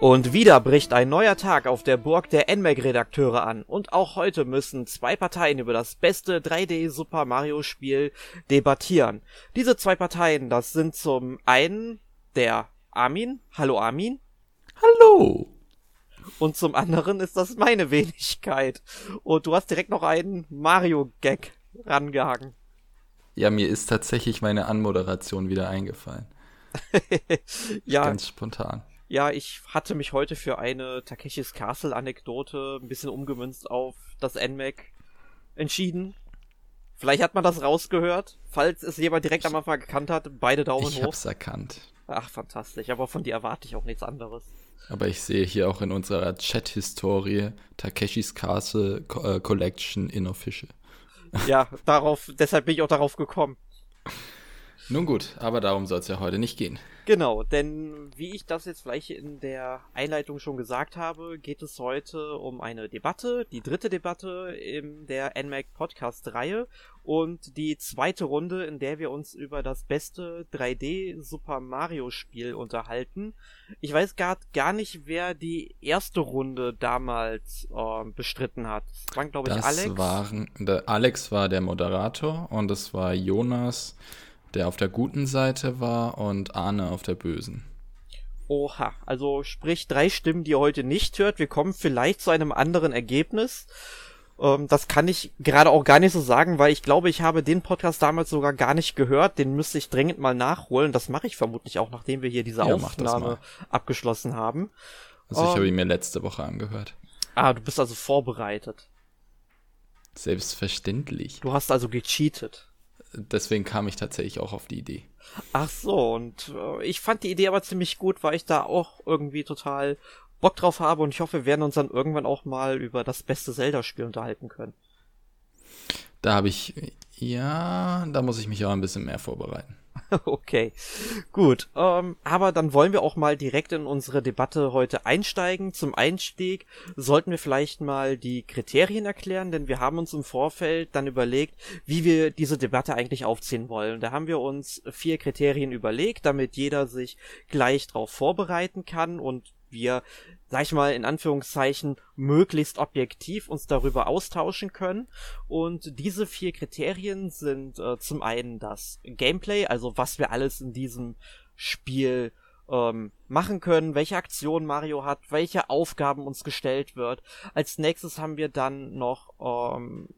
Und wieder bricht ein neuer Tag auf der Burg der NMAC-Redakteure an. Und auch heute müssen zwei Parteien über das beste 3D Super Mario Spiel debattieren. Diese zwei Parteien, das sind zum einen der Armin. Hallo Armin. Hallo. Und zum anderen ist das meine Wenigkeit. Und du hast direkt noch einen Mario-Gag rangehangen. Ja, mir ist tatsächlich meine Anmoderation wieder eingefallen. ja. Ganz spontan. Ja, ich hatte mich heute für eine Takeshis Castle Anekdote ein bisschen umgemünzt auf das NMAC entschieden. Vielleicht hat man das rausgehört. Falls es jemand direkt am Anfang gekannt hat, beide Daumen ich hoch. Ich hab's erkannt. Ach, fantastisch. Aber von dir erwarte ich auch nichts anderes. Aber ich sehe hier auch in unserer Chat-Historie Takeshis Castle äh, Collection in Official. Ja, darauf, deshalb bin ich auch darauf gekommen. Nun gut, aber darum soll es ja heute nicht gehen. Genau, denn wie ich das jetzt vielleicht in der Einleitung schon gesagt habe, geht es heute um eine Debatte, die dritte Debatte in der NMAC Podcast Reihe und die zweite Runde, in der wir uns über das beste 3D Super Mario Spiel unterhalten. Ich weiß gar, gar nicht, wer die erste Runde damals äh, bestritten hat. Das waren, glaube ich, das Alex. Waren, der Alex war der Moderator und es war Jonas der auf der guten Seite war und Arne auf der bösen. Oha, also sprich drei Stimmen, die ihr heute nicht hört. Wir kommen vielleicht zu einem anderen Ergebnis. Ähm, das kann ich gerade auch gar nicht so sagen, weil ich glaube, ich habe den Podcast damals sogar gar nicht gehört. Den müsste ich dringend mal nachholen. Das mache ich vermutlich auch, nachdem wir hier diese ja, Aufnahme abgeschlossen haben. Also ich um, habe ihn mir letzte Woche angehört. Ah, du bist also vorbereitet. Selbstverständlich. Du hast also gecheatet deswegen kam ich tatsächlich auch auf die Idee. Ach so, und äh, ich fand die Idee aber ziemlich gut, weil ich da auch irgendwie total Bock drauf habe und ich hoffe, wir werden uns dann irgendwann auch mal über das beste Zelda-Spiel unterhalten können. Da habe ich, ja, da muss ich mich auch ein bisschen mehr vorbereiten. Okay, gut. Ähm, aber dann wollen wir auch mal direkt in unsere Debatte heute einsteigen. Zum Einstieg sollten wir vielleicht mal die Kriterien erklären, denn wir haben uns im Vorfeld dann überlegt, wie wir diese Debatte eigentlich aufziehen wollen. Da haben wir uns vier Kriterien überlegt, damit jeder sich gleich drauf vorbereiten kann und wir sag ich mal, in Anführungszeichen möglichst objektiv uns darüber austauschen können. Und diese vier Kriterien sind äh, zum einen das Gameplay, also was wir alles in diesem Spiel ähm, machen können, welche Aktionen Mario hat, welche Aufgaben uns gestellt wird. Als nächstes haben wir dann noch ähm,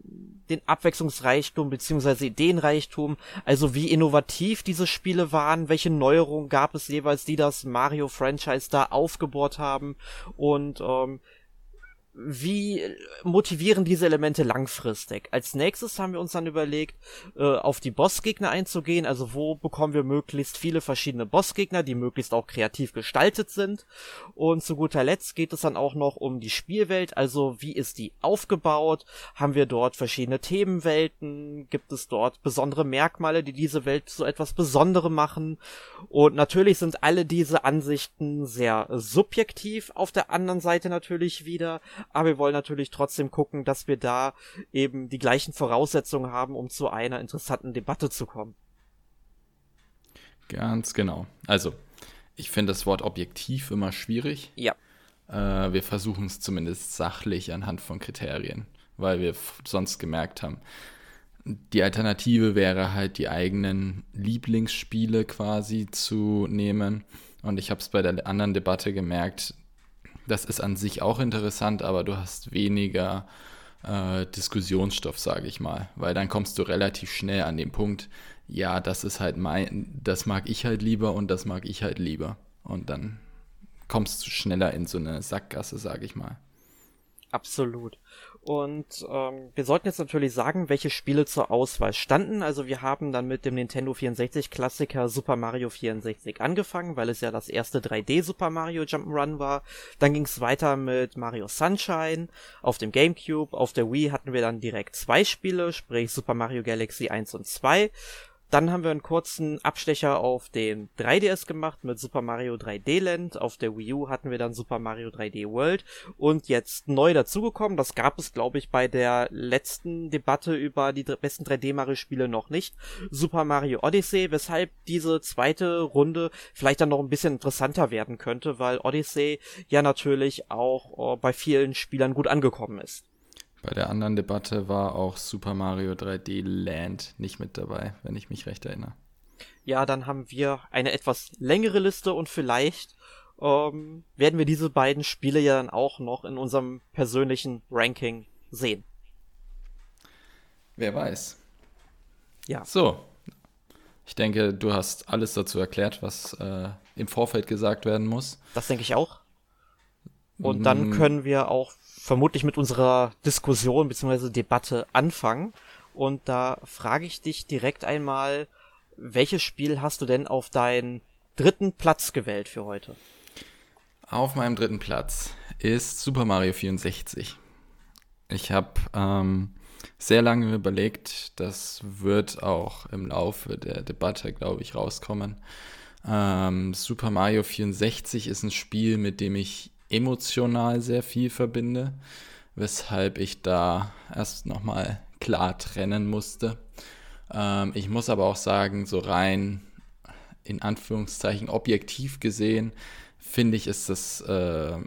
den Abwechslungsreichtum beziehungsweise Ideenreichtum, also wie innovativ diese Spiele waren, welche Neuerungen gab es jeweils, die das Mario-Franchise da aufgebohrt haben und ähm, wie motivieren diese Elemente langfristig? Als nächstes haben wir uns dann überlegt, äh, auf die Bossgegner einzugehen, also wo bekommen wir möglichst viele verschiedene Bossgegner, die möglichst auch kreativ gestaltet sind. Und zu guter Letzt geht es dann auch noch um die Spielwelt, also wie ist die aufgebaut? Haben wir dort verschiedene Themenwelten? Gibt es dort besondere Merkmale, die diese Welt so etwas Besondere machen? Und natürlich sind alle diese Ansichten sehr subjektiv, auf der anderen Seite natürlich wieder aber wir wollen natürlich trotzdem gucken, dass wir da eben die gleichen Voraussetzungen haben, um zu einer interessanten Debatte zu kommen. Ganz genau. Also, ich finde das Wort objektiv immer schwierig. Ja. Äh, wir versuchen es zumindest sachlich anhand von Kriterien, weil wir sonst gemerkt haben, die Alternative wäre halt die eigenen Lieblingsspiele quasi zu nehmen. Und ich habe es bei der anderen Debatte gemerkt, das ist an sich auch interessant, aber du hast weniger äh, Diskussionsstoff, sage ich mal, weil dann kommst du relativ schnell an den Punkt, ja, das ist halt mein, das mag ich halt lieber und das mag ich halt lieber. Und dann kommst du schneller in so eine Sackgasse, sage ich mal. Absolut. Und ähm, wir sollten jetzt natürlich sagen, welche Spiele zur Auswahl standen. Also wir haben dann mit dem Nintendo 64 Klassiker Super Mario 64 angefangen, weil es ja das erste 3D Super Mario Jump'n'Run war. Dann ging es weiter mit Mario Sunshine auf dem GameCube. Auf der Wii hatten wir dann direkt zwei Spiele, sprich Super Mario Galaxy 1 und 2. Dann haben wir einen kurzen Abstecher auf den 3DS gemacht mit Super Mario 3D Land. Auf der Wii U hatten wir dann Super Mario 3D World. Und jetzt neu dazugekommen, das gab es glaube ich bei der letzten Debatte über die besten 3D Mario Spiele noch nicht, Super Mario Odyssey, weshalb diese zweite Runde vielleicht dann noch ein bisschen interessanter werden könnte, weil Odyssey ja natürlich auch äh, bei vielen Spielern gut angekommen ist. Bei der anderen Debatte war auch Super Mario 3D Land nicht mit dabei, wenn ich mich recht erinnere. Ja, dann haben wir eine etwas längere Liste und vielleicht ähm, werden wir diese beiden Spiele ja dann auch noch in unserem persönlichen Ranking sehen. Wer weiß. Ja. So. Ich denke, du hast alles dazu erklärt, was äh, im Vorfeld gesagt werden muss. Das denke ich auch. Und dann mm. können wir auch vermutlich mit unserer Diskussion bzw. Debatte anfangen. Und da frage ich dich direkt einmal, welches Spiel hast du denn auf deinen dritten Platz gewählt für heute? Auf meinem dritten Platz ist Super Mario 64. Ich habe ähm, sehr lange überlegt, das wird auch im Laufe der Debatte, glaube ich, rauskommen. Ähm, Super Mario 64 ist ein Spiel, mit dem ich emotional sehr viel verbinde, weshalb ich da erst nochmal klar trennen musste. Ähm, ich muss aber auch sagen, so rein in Anführungszeichen objektiv gesehen, finde ich, ist das äh,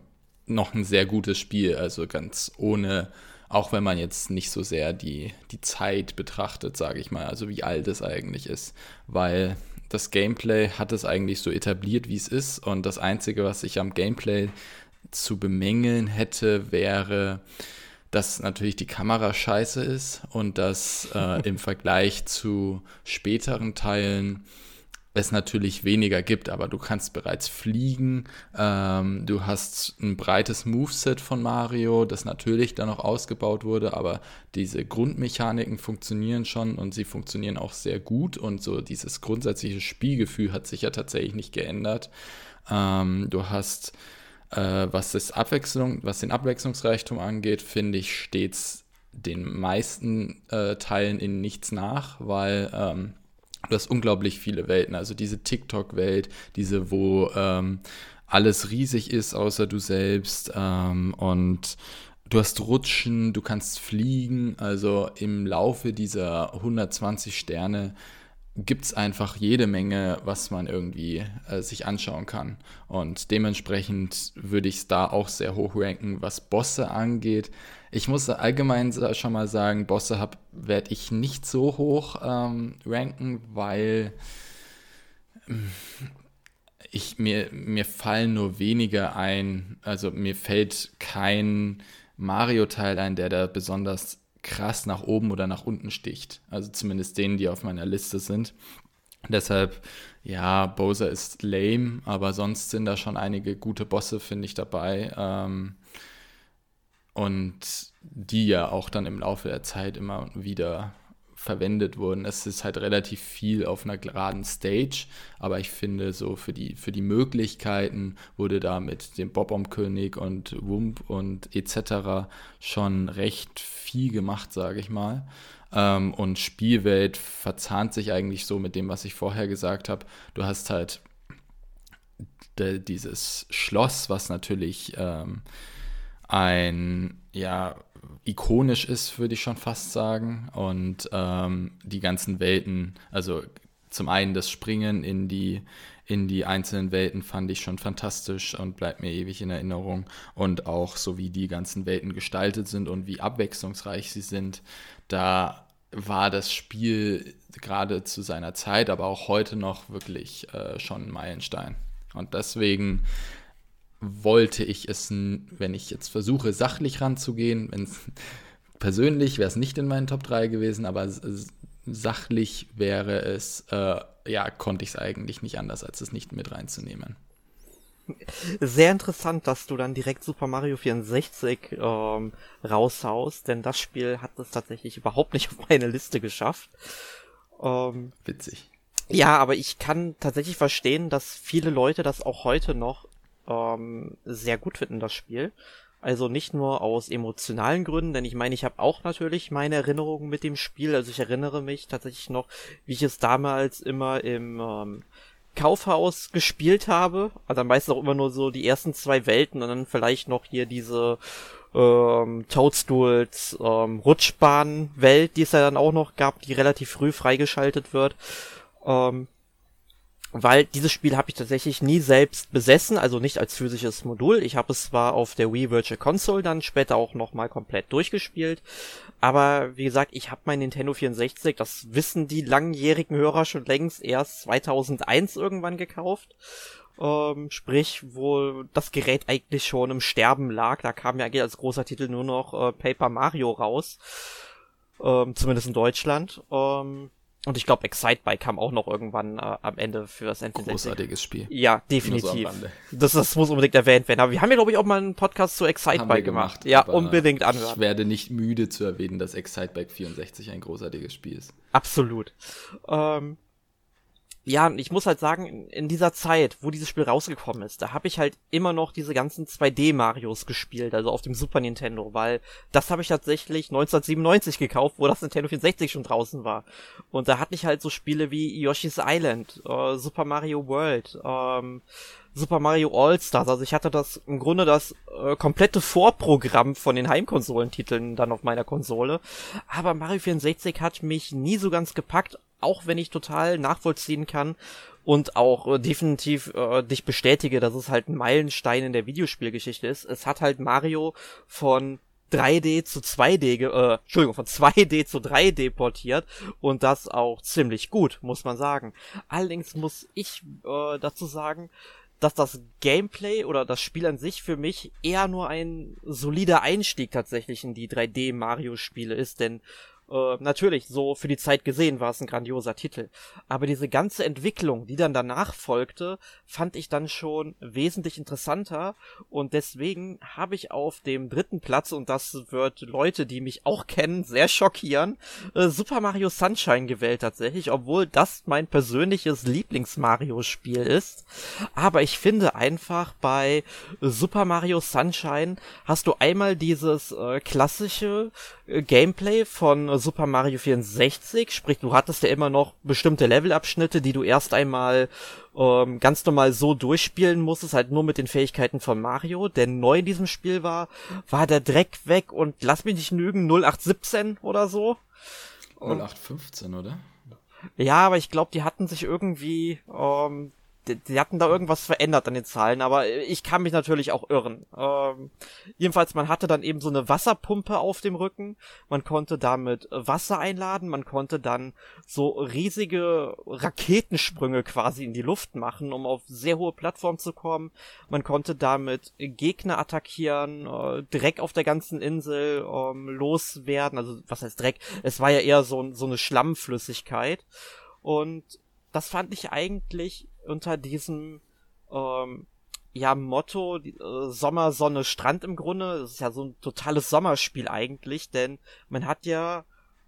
noch ein sehr gutes Spiel. Also ganz ohne, auch wenn man jetzt nicht so sehr die, die Zeit betrachtet, sage ich mal, also wie alt es eigentlich ist. Weil das Gameplay hat es eigentlich so etabliert, wie es ist. Und das Einzige, was ich am Gameplay zu bemängeln hätte, wäre, dass natürlich die Kamera scheiße ist und dass äh, im Vergleich zu späteren Teilen es natürlich weniger gibt, aber du kannst bereits fliegen. Ähm, du hast ein breites Moveset von Mario, das natürlich dann noch ausgebaut wurde, aber diese Grundmechaniken funktionieren schon und sie funktionieren auch sehr gut und so dieses grundsätzliche Spielgefühl hat sich ja tatsächlich nicht geändert. Ähm, du hast äh, was, das Abwechslung, was den Abwechslungsreichtum angeht, finde ich, steht es den meisten äh, Teilen in nichts nach, weil ähm, du hast unglaublich viele Welten. Also diese TikTok-Welt, diese, wo ähm, alles riesig ist, außer du selbst. Ähm, und du hast Rutschen, du kannst fliegen. Also im Laufe dieser 120 Sterne gibt es einfach jede Menge, was man irgendwie äh, sich anschauen kann. Und dementsprechend würde ich es da auch sehr hoch ranken, was Bosse angeht. Ich muss allgemein schon mal sagen, Bosse werde ich nicht so hoch ähm, ranken, weil ähm, ich, mir, mir fallen nur wenige ein. Also mir fällt kein Mario-Teil ein, der da besonders krass nach oben oder nach unten sticht. Also zumindest denen, die auf meiner Liste sind. Deshalb, ja, Bowser ist lame, aber sonst sind da schon einige gute Bosse, finde ich, dabei. Ähm, und die ja auch dann im Laufe der Zeit immer wieder verwendet wurden. Es ist halt relativ viel auf einer geraden Stage, aber ich finde so für die, für die Möglichkeiten wurde da mit dem Bob-Om-König und Wump und etc. schon recht viel gemacht, sage ich mal. Ähm, und Spielwelt verzahnt sich eigentlich so mit dem, was ich vorher gesagt habe. Du hast halt dieses Schloss, was natürlich ähm, ein, ja, ikonisch ist, würde ich schon fast sagen. Und ähm, die ganzen Welten, also zum einen das Springen in die, in die einzelnen Welten fand ich schon fantastisch und bleibt mir ewig in Erinnerung. Und auch so wie die ganzen Welten gestaltet sind und wie abwechslungsreich sie sind, da war das Spiel gerade zu seiner Zeit, aber auch heute noch wirklich äh, schon ein Meilenstein. Und deswegen wollte ich es, wenn ich jetzt versuche, sachlich ranzugehen, wenn persönlich wäre es nicht in meinen Top 3 gewesen, aber sachlich wäre es, äh, ja, konnte ich es eigentlich nicht anders, als es nicht mit reinzunehmen. Sehr interessant, dass du dann direkt Super Mario 64 ähm, raushaust, denn das Spiel hat es tatsächlich überhaupt nicht auf meine Liste geschafft. Ähm, Witzig. Ja, aber ich kann tatsächlich verstehen, dass viele Leute das auch heute noch ähm, sehr gut finden, das Spiel. Also nicht nur aus emotionalen Gründen, denn ich meine, ich habe auch natürlich meine Erinnerungen mit dem Spiel. Also ich erinnere mich tatsächlich noch, wie ich es damals immer im ähm, Kaufhaus gespielt habe. Also meistens auch immer nur so die ersten zwei Welten und dann vielleicht noch hier diese ähm, Toadstools ähm, Rutschbahn-Welt, die es ja dann auch noch gab, die relativ früh freigeschaltet wird. Ähm, weil dieses Spiel habe ich tatsächlich nie selbst besessen, also nicht als physisches Modul. Ich habe es zwar auf der Wii Virtual Console dann später auch nochmal komplett durchgespielt, aber wie gesagt, ich habe mein Nintendo 64, das wissen die langjährigen Hörer schon längst erst 2001 irgendwann gekauft. Ähm, sprich, wo das Gerät eigentlich schon im Sterben lag. Da kam ja als großer Titel nur noch äh, Paper Mario raus. Ähm, zumindest in Deutschland. Ähm, und ich glaube, Excitebike kam auch noch irgendwann äh, am Ende für das N64. Großartiges Spiel. Ja, definitiv. Das, das muss unbedingt erwähnt werden. Aber wir haben ja, glaube ich, auch mal einen Podcast zu Excitebike gemacht. gemacht. Ja, unbedingt anhören. Ich werde nicht müde zu erwähnen, dass Excitebike 64 ein großartiges Spiel ist. Absolut. Ähm, ja, ich muss halt sagen, in dieser Zeit, wo dieses Spiel rausgekommen ist, da habe ich halt immer noch diese ganzen 2D-Marios gespielt, also auf dem Super Nintendo, weil das habe ich tatsächlich 1997 gekauft, wo das Nintendo 64 schon draußen war. Und da hatte ich halt so Spiele wie Yoshi's Island, äh, Super Mario World, ähm, Super Mario All-Stars. Also ich hatte das im Grunde das äh, komplette Vorprogramm von den Heimkonsolentiteln dann auf meiner Konsole. Aber Mario 64 hat mich nie so ganz gepackt, auch wenn ich total nachvollziehen kann und auch äh, definitiv äh, dich bestätige, dass es halt ein Meilenstein in der Videospielgeschichte ist. Es hat halt Mario von 3D zu 2D, äh, Entschuldigung, von 2D zu 3D portiert und das auch ziemlich gut, muss man sagen. Allerdings muss ich äh, dazu sagen, dass das Gameplay oder das Spiel an sich für mich eher nur ein solider Einstieg tatsächlich in die 3D Mario Spiele ist, denn äh, natürlich, so für die Zeit gesehen war es ein grandioser Titel. Aber diese ganze Entwicklung, die dann danach folgte, fand ich dann schon wesentlich interessanter. Und deswegen habe ich auf dem dritten Platz, und das wird Leute, die mich auch kennen, sehr schockieren, äh, Super Mario Sunshine gewählt tatsächlich, obwohl das mein persönliches Lieblings-Mario-Spiel ist. Aber ich finde einfach bei Super Mario Sunshine hast du einmal dieses äh, klassische äh, Gameplay von Super Mario 64, sprich du hattest ja immer noch bestimmte Levelabschnitte, die du erst einmal ähm, ganz normal so durchspielen musstest, halt nur mit den Fähigkeiten von Mario. Denn neu in diesem Spiel war, war der Dreck weg und lass mich nicht lügen, 0817 oder so. 0815, oder? Ja, aber ich glaube, die hatten sich irgendwie ähm, die, die, hatten da irgendwas verändert an den Zahlen, aber ich kann mich natürlich auch irren. Ähm, jedenfalls, man hatte dann eben so eine Wasserpumpe auf dem Rücken, man konnte damit Wasser einladen, man konnte dann so riesige Raketensprünge quasi in die Luft machen, um auf sehr hohe Plattformen zu kommen. Man konnte damit Gegner attackieren, äh, Dreck auf der ganzen Insel ähm, loswerden, also was heißt Dreck? Es war ja eher so, so eine Schlammflüssigkeit. Und das fand ich eigentlich unter diesem ähm, ja Motto äh, Sommer, Sonne, Strand im Grunde. Das ist ja so ein totales Sommerspiel eigentlich, denn man hat ja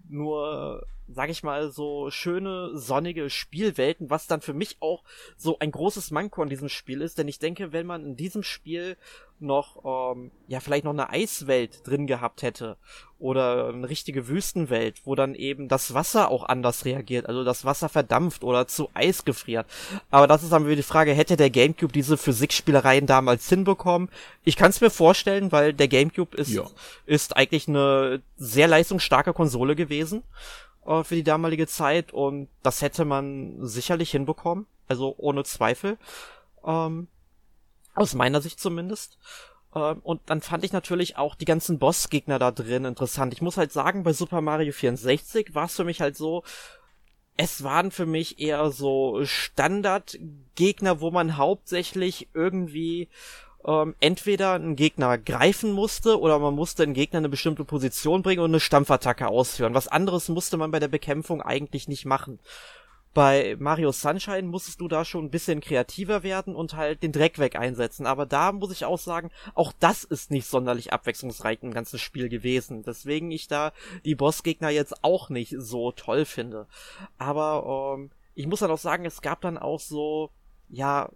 nur sag ich mal, so schöne, sonnige Spielwelten, was dann für mich auch so ein großes Manko an diesem Spiel ist, denn ich denke, wenn man in diesem Spiel noch, ähm, ja, vielleicht noch eine Eiswelt drin gehabt hätte oder eine richtige Wüstenwelt, wo dann eben das Wasser auch anders reagiert, also das Wasser verdampft oder zu Eis gefriert. Aber das ist dann wieder die Frage, hätte der Gamecube diese Physikspielereien damals hinbekommen? Ich kann es mir vorstellen, weil der Gamecube ist, ja. ist eigentlich eine sehr leistungsstarke Konsole gewesen äh, für die damalige Zeit und das hätte man sicherlich hinbekommen, also ohne Zweifel. Ähm, aus meiner Sicht zumindest. Ähm, und dann fand ich natürlich auch die ganzen Bossgegner da drin interessant. Ich muss halt sagen, bei Super Mario 64 war es für mich halt so, es waren für mich eher so Standardgegner, wo man hauptsächlich irgendwie ähm, entweder einen Gegner greifen musste oder man musste einen Gegner in eine bestimmte Position bringen und eine Stampfattacke ausführen. Was anderes musste man bei der Bekämpfung eigentlich nicht machen. Bei Mario Sunshine musstest du da schon ein bisschen kreativer werden und halt den Dreck weg einsetzen. Aber da muss ich auch sagen, auch das ist nicht sonderlich abwechslungsreich im ganzen Spiel gewesen. Deswegen ich da die Bossgegner jetzt auch nicht so toll finde. Aber ähm, ich muss dann auch sagen, es gab dann auch so, ja,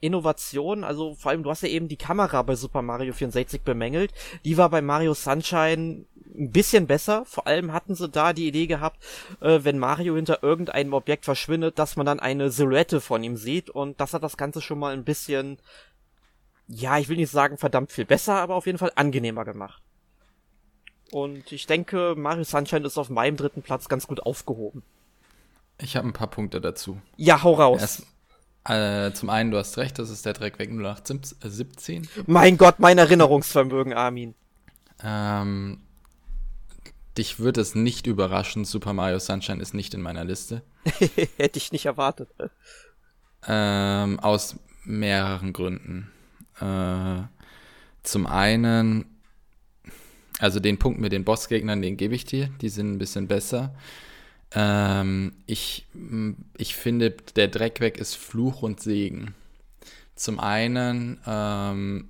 Innovation, also vor allem, du hast ja eben die Kamera bei Super Mario 64 bemängelt. Die war bei Mario Sunshine ein bisschen besser. Vor allem hatten sie da die Idee gehabt, äh, wenn Mario hinter irgendeinem Objekt verschwindet, dass man dann eine Silhouette von ihm sieht und das hat das Ganze schon mal ein bisschen, ja, ich will nicht sagen verdammt viel besser, aber auf jeden Fall angenehmer gemacht. Und ich denke, Mario Sunshine ist auf meinem dritten Platz ganz gut aufgehoben. Ich habe ein paar Punkte dazu. Ja, hau raus. Erst, äh, zum einen, du hast recht, das ist der Dreck weg 0817. Mein Gott, mein Erinnerungsvermögen, Armin. Ähm, dich wird es nicht überraschen, Super Mario Sunshine ist nicht in meiner Liste. Hätte ich nicht erwartet. Ähm, aus mehreren Gründen. Äh, zum einen, also den Punkt mit den Bossgegnern, den gebe ich dir, die sind ein bisschen besser. Ähm, ich, ich finde, der Dreck weg ist Fluch und Segen. Zum einen ähm,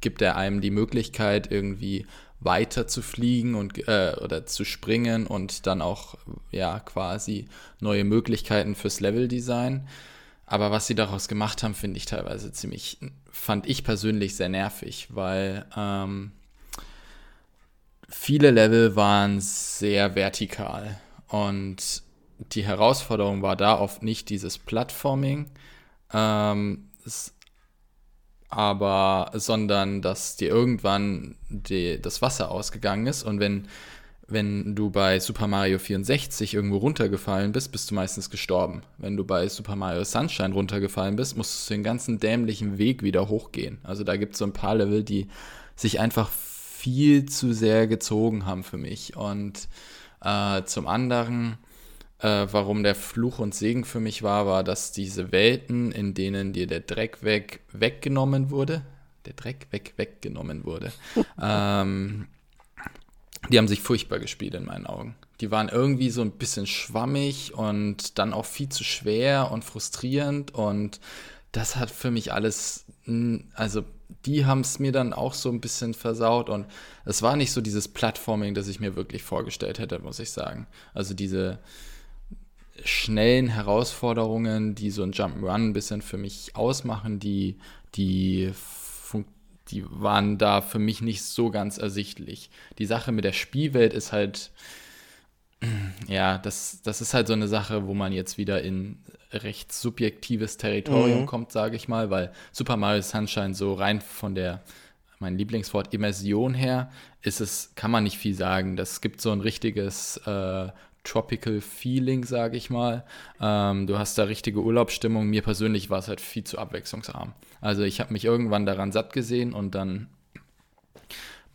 gibt er einem die Möglichkeit, irgendwie weiter zu fliegen und äh, oder zu springen und dann auch ja quasi neue Möglichkeiten fürs Leveldesign. Aber was sie daraus gemacht haben, finde ich teilweise ziemlich, fand ich persönlich sehr nervig, weil ähm, viele Level waren sehr vertikal. Und die Herausforderung war da oft nicht dieses Plattforming, ähm, aber sondern dass dir irgendwann die, das Wasser ausgegangen ist und wenn wenn du bei Super Mario 64 irgendwo runtergefallen bist, bist du meistens gestorben. Wenn du bei Super Mario Sunshine runtergefallen bist, musst du den ganzen dämlichen Weg wieder hochgehen. Also da gibt es so ein paar Level, die sich einfach viel zu sehr gezogen haben für mich. Und äh, zum anderen, äh, warum der Fluch und Segen für mich war, war, dass diese Welten, in denen dir der Dreck weg weggenommen wurde, der Dreck weg weggenommen wurde, ähm, die haben sich furchtbar gespielt in meinen Augen. Die waren irgendwie so ein bisschen schwammig und dann auch viel zu schwer und frustrierend und das hat für mich alles, also die haben es mir dann auch so ein bisschen versaut und es war nicht so dieses Plattforming, das ich mir wirklich vorgestellt hätte, muss ich sagen. Also diese schnellen Herausforderungen, die so ein Jump'n'Run ein bisschen für mich ausmachen, die, die, die waren da für mich nicht so ganz ersichtlich. Die Sache mit der Spielwelt ist halt, ja, das, das ist halt so eine Sache, wo man jetzt wieder in recht subjektives Territorium mhm. kommt, sage ich mal, weil Super Mario Sunshine so rein von der mein Lieblingswort Immersion her ist es, kann man nicht viel sagen. Das gibt so ein richtiges äh, Tropical Feeling, sage ich mal. Ähm, du hast da richtige Urlaubsstimmung. Mir persönlich war es halt viel zu abwechslungsarm. Also ich habe mich irgendwann daran satt gesehen und dann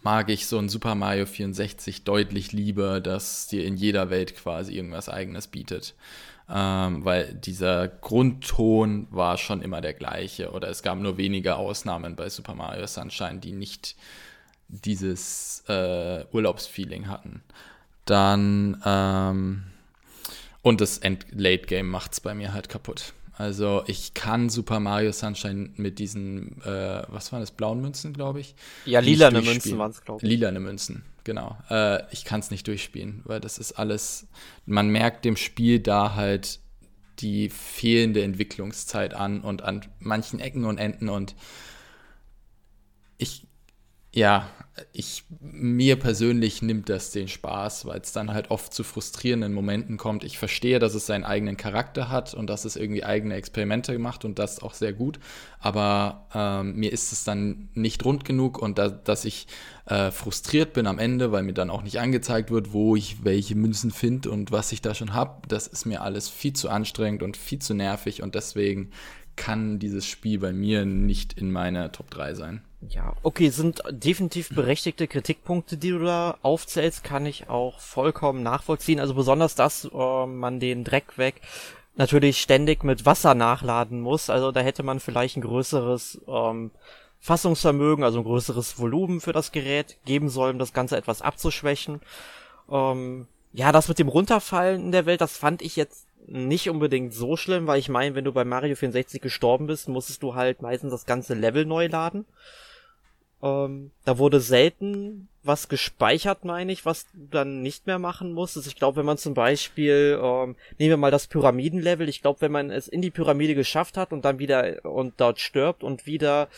mag ich so ein Super Mario 64 deutlich lieber, dass dir in jeder Welt quasi irgendwas eigenes bietet ähm, weil dieser Grundton war schon immer der gleiche oder es gab nur wenige Ausnahmen bei Super Mario Sunshine, die nicht dieses äh, Urlaubsfeeling hatten. Dann ähm, und das End Late Game macht es bei mir halt kaputt. Also ich kann Super Mario Sunshine mit diesen, äh, was waren das, blauen Münzen, glaube ich? Ja, lilane Münzen waren es, glaube ich. Lilane Münzen genau. Äh, ich kann es nicht durchspielen, weil das ist alles, man merkt dem Spiel da halt die fehlende Entwicklungszeit an und an manchen Ecken und Enden und ich, ja, ich, mir persönlich nimmt das den Spaß, weil es dann halt oft zu frustrierenden Momenten kommt. Ich verstehe, dass es seinen eigenen Charakter hat und dass es irgendwie eigene Experimente macht und das auch sehr gut. Aber ähm, mir ist es dann nicht rund genug und da, dass ich äh, frustriert bin am Ende, weil mir dann auch nicht angezeigt wird, wo ich welche Münzen finde und was ich da schon habe. Das ist mir alles viel zu anstrengend und viel zu nervig und deswegen kann dieses Spiel bei mir nicht in meiner Top 3 sein. Ja, okay, sind definitiv berechtigte Kritikpunkte, die du da aufzählst, kann ich auch vollkommen nachvollziehen. Also besonders, dass äh, man den Dreck weg natürlich ständig mit Wasser nachladen muss. Also da hätte man vielleicht ein größeres ähm, Fassungsvermögen, also ein größeres Volumen für das Gerät geben sollen, um das Ganze etwas abzuschwächen. Ähm, ja, das mit dem Runterfallen in der Welt, das fand ich jetzt nicht unbedingt so schlimm, weil ich meine, wenn du bei Mario 64 gestorben bist, musstest du halt meistens das ganze Level neu laden. Ähm, da wurde selten was gespeichert, meine ich, was du dann nicht mehr machen musstest. Ich glaube, wenn man zum Beispiel, ähm, nehmen wir mal das Pyramidenlevel, ich glaube, wenn man es in die Pyramide geschafft hat und dann wieder und dort stirbt und wieder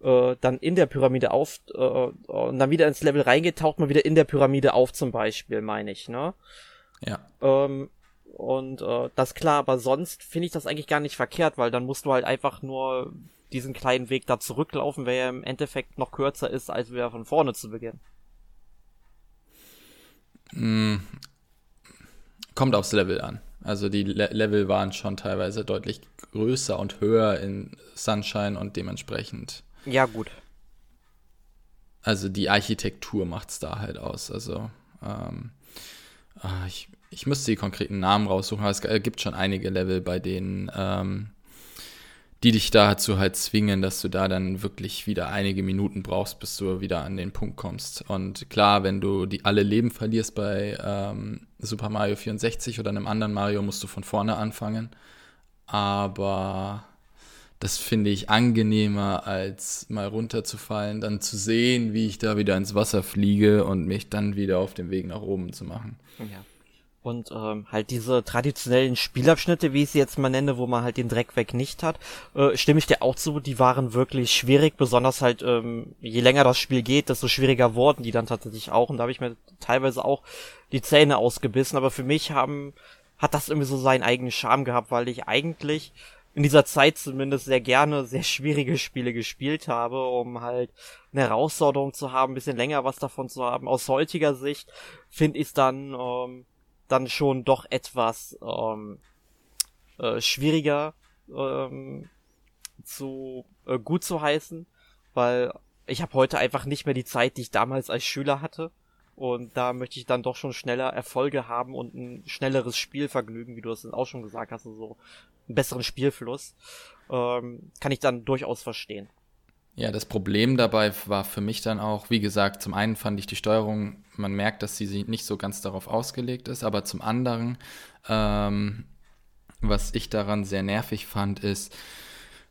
äh, dann in der Pyramide auf äh, und dann wieder ins Level reingeht, taucht man wieder in der Pyramide auf zum Beispiel, meine ich, ne? Ja. Ähm, und äh, das klar, aber sonst finde ich das eigentlich gar nicht verkehrt, weil dann musst du halt einfach nur diesen kleinen Weg da zurücklaufen, der ja im Endeffekt noch kürzer ist, als wieder von vorne zu beginnen. Mm, kommt aufs Level an. Also die Le Level waren schon teilweise deutlich größer und höher in Sunshine und dementsprechend. Ja, gut. Also die Architektur macht es da halt aus. Also ähm, ah, ich, ich müsste die konkreten Namen raussuchen, aber es gibt schon einige Level, bei denen ähm, die dich dazu halt zwingen, dass du da dann wirklich wieder einige Minuten brauchst, bis du wieder an den Punkt kommst. Und klar, wenn du die alle Leben verlierst bei ähm, Super Mario 64 oder einem anderen Mario, musst du von vorne anfangen. Aber das finde ich angenehmer, als mal runterzufallen, dann zu sehen, wie ich da wieder ins Wasser fliege und mich dann wieder auf den Weg nach oben zu machen. Ja. Und ähm, halt diese traditionellen Spielabschnitte, wie ich sie jetzt mal nenne, wo man halt den Dreck weg nicht hat, äh, stimme ich dir auch zu, die waren wirklich schwierig, besonders halt, ähm, je länger das Spiel geht, desto schwieriger wurden die dann tatsächlich auch. Und da habe ich mir teilweise auch die Zähne ausgebissen, aber für mich haben, hat das irgendwie so seinen eigenen Charme gehabt, weil ich eigentlich in dieser Zeit zumindest sehr gerne sehr schwierige Spiele gespielt habe, um halt eine Herausforderung zu haben, ein bisschen länger was davon zu haben. Aus heutiger Sicht finde ich es dann ähm, dann schon doch etwas ähm, äh, schwieriger ähm, zu äh, gut zu heißen, weil ich habe heute einfach nicht mehr die Zeit, die ich damals als Schüler hatte. Und da möchte ich dann doch schon schneller Erfolge haben und ein schnelleres Spielvergnügen, wie du es auch schon gesagt hast, so einen besseren Spielfluss. Ähm, kann ich dann durchaus verstehen. Ja, das Problem dabei war für mich dann auch, wie gesagt, zum einen fand ich die Steuerung, man merkt, dass sie nicht so ganz darauf ausgelegt ist, aber zum anderen, ähm, was ich daran sehr nervig fand, ist,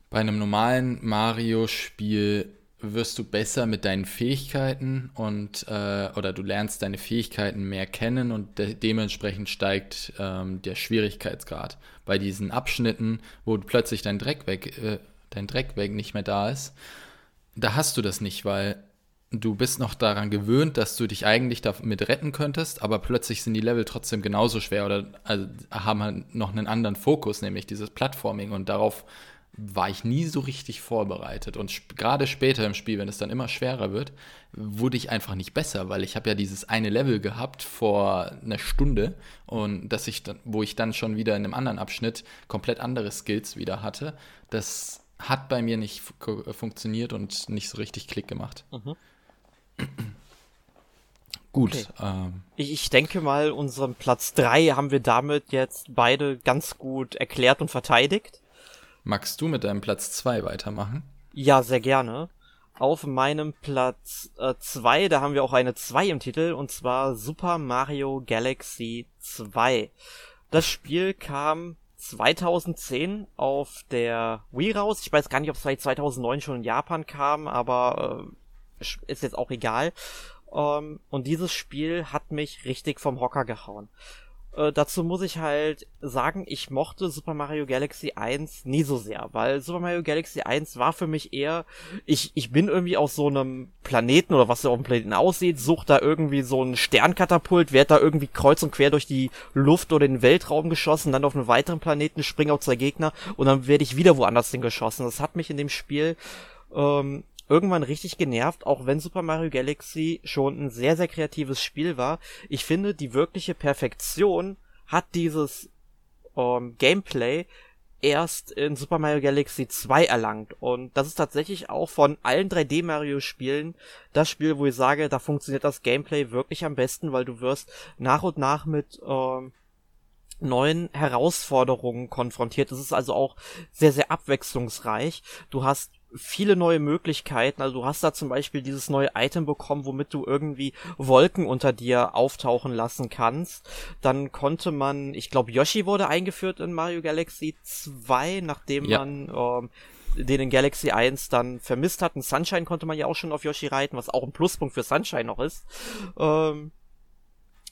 bei einem normalen Mario-Spiel wirst du besser mit deinen Fähigkeiten und äh, oder du lernst deine Fähigkeiten mehr kennen und de dementsprechend steigt ähm, der Schwierigkeitsgrad. Bei diesen Abschnitten, wo plötzlich dein Dreck weg, äh, dein Dreck weg nicht mehr da ist, da hast du das nicht, weil du bist noch daran gewöhnt, dass du dich eigentlich damit retten könntest, aber plötzlich sind die Level trotzdem genauso schwer oder also haben halt noch einen anderen Fokus, nämlich dieses Plattforming und darauf war ich nie so richtig vorbereitet. Und sp gerade später im Spiel, wenn es dann immer schwerer wird, wurde ich einfach nicht besser, weil ich habe ja dieses eine Level gehabt vor einer Stunde und dass ich dann, wo ich dann schon wieder in einem anderen Abschnitt komplett andere Skills wieder hatte, das hat bei mir nicht funktioniert und nicht so richtig Klick gemacht. Mhm. Gut. Okay. Ähm. Ich, ich denke mal, unseren Platz 3 haben wir damit jetzt beide ganz gut erklärt und verteidigt. Magst du mit deinem Platz 2 weitermachen? Ja, sehr gerne. Auf meinem Platz 2, äh, da haben wir auch eine 2 im Titel, und zwar Super Mario Galaxy 2. Das Spiel kam 2010 auf der Wii raus. Ich weiß gar nicht, ob es vielleicht 2009 schon in Japan kam, aber äh, ist jetzt auch egal. Ähm, und dieses Spiel hat mich richtig vom Hocker gehauen. Äh, dazu muss ich halt sagen, ich mochte Super Mario Galaxy 1 nie so sehr, weil Super Mario Galaxy 1 war für mich eher, ich, ich bin irgendwie auf so einem Planeten oder was so auf dem Planeten aussieht, such da irgendwie so ein Sternkatapult, werd da irgendwie kreuz und quer durch die Luft oder den Weltraum geschossen, dann auf einen weiteren Planeten, spring auf zwei Gegner und dann werde ich wieder woanders hingeschossen. Das hat mich in dem Spiel ähm, irgendwann richtig genervt, auch wenn Super Mario Galaxy schon ein sehr, sehr kreatives Spiel war. Ich finde, die wirkliche Perfektion hat dieses ähm, Gameplay erst in Super Mario Galaxy 2 erlangt. Und das ist tatsächlich auch von allen 3D Mario Spielen das Spiel, wo ich sage, da funktioniert das Gameplay wirklich am besten, weil du wirst nach und nach mit ähm, neuen Herausforderungen konfrontiert. Es ist also auch sehr, sehr abwechslungsreich. Du hast viele neue Möglichkeiten. Also du hast da zum Beispiel dieses neue Item bekommen, womit du irgendwie Wolken unter dir auftauchen lassen kannst. Dann konnte man, ich glaube, Yoshi wurde eingeführt in Mario Galaxy 2, nachdem ja. man ähm, den in Galaxy 1 dann vermisst hatten. Sunshine konnte man ja auch schon auf Yoshi reiten, was auch ein Pluspunkt für Sunshine noch ist. Ähm,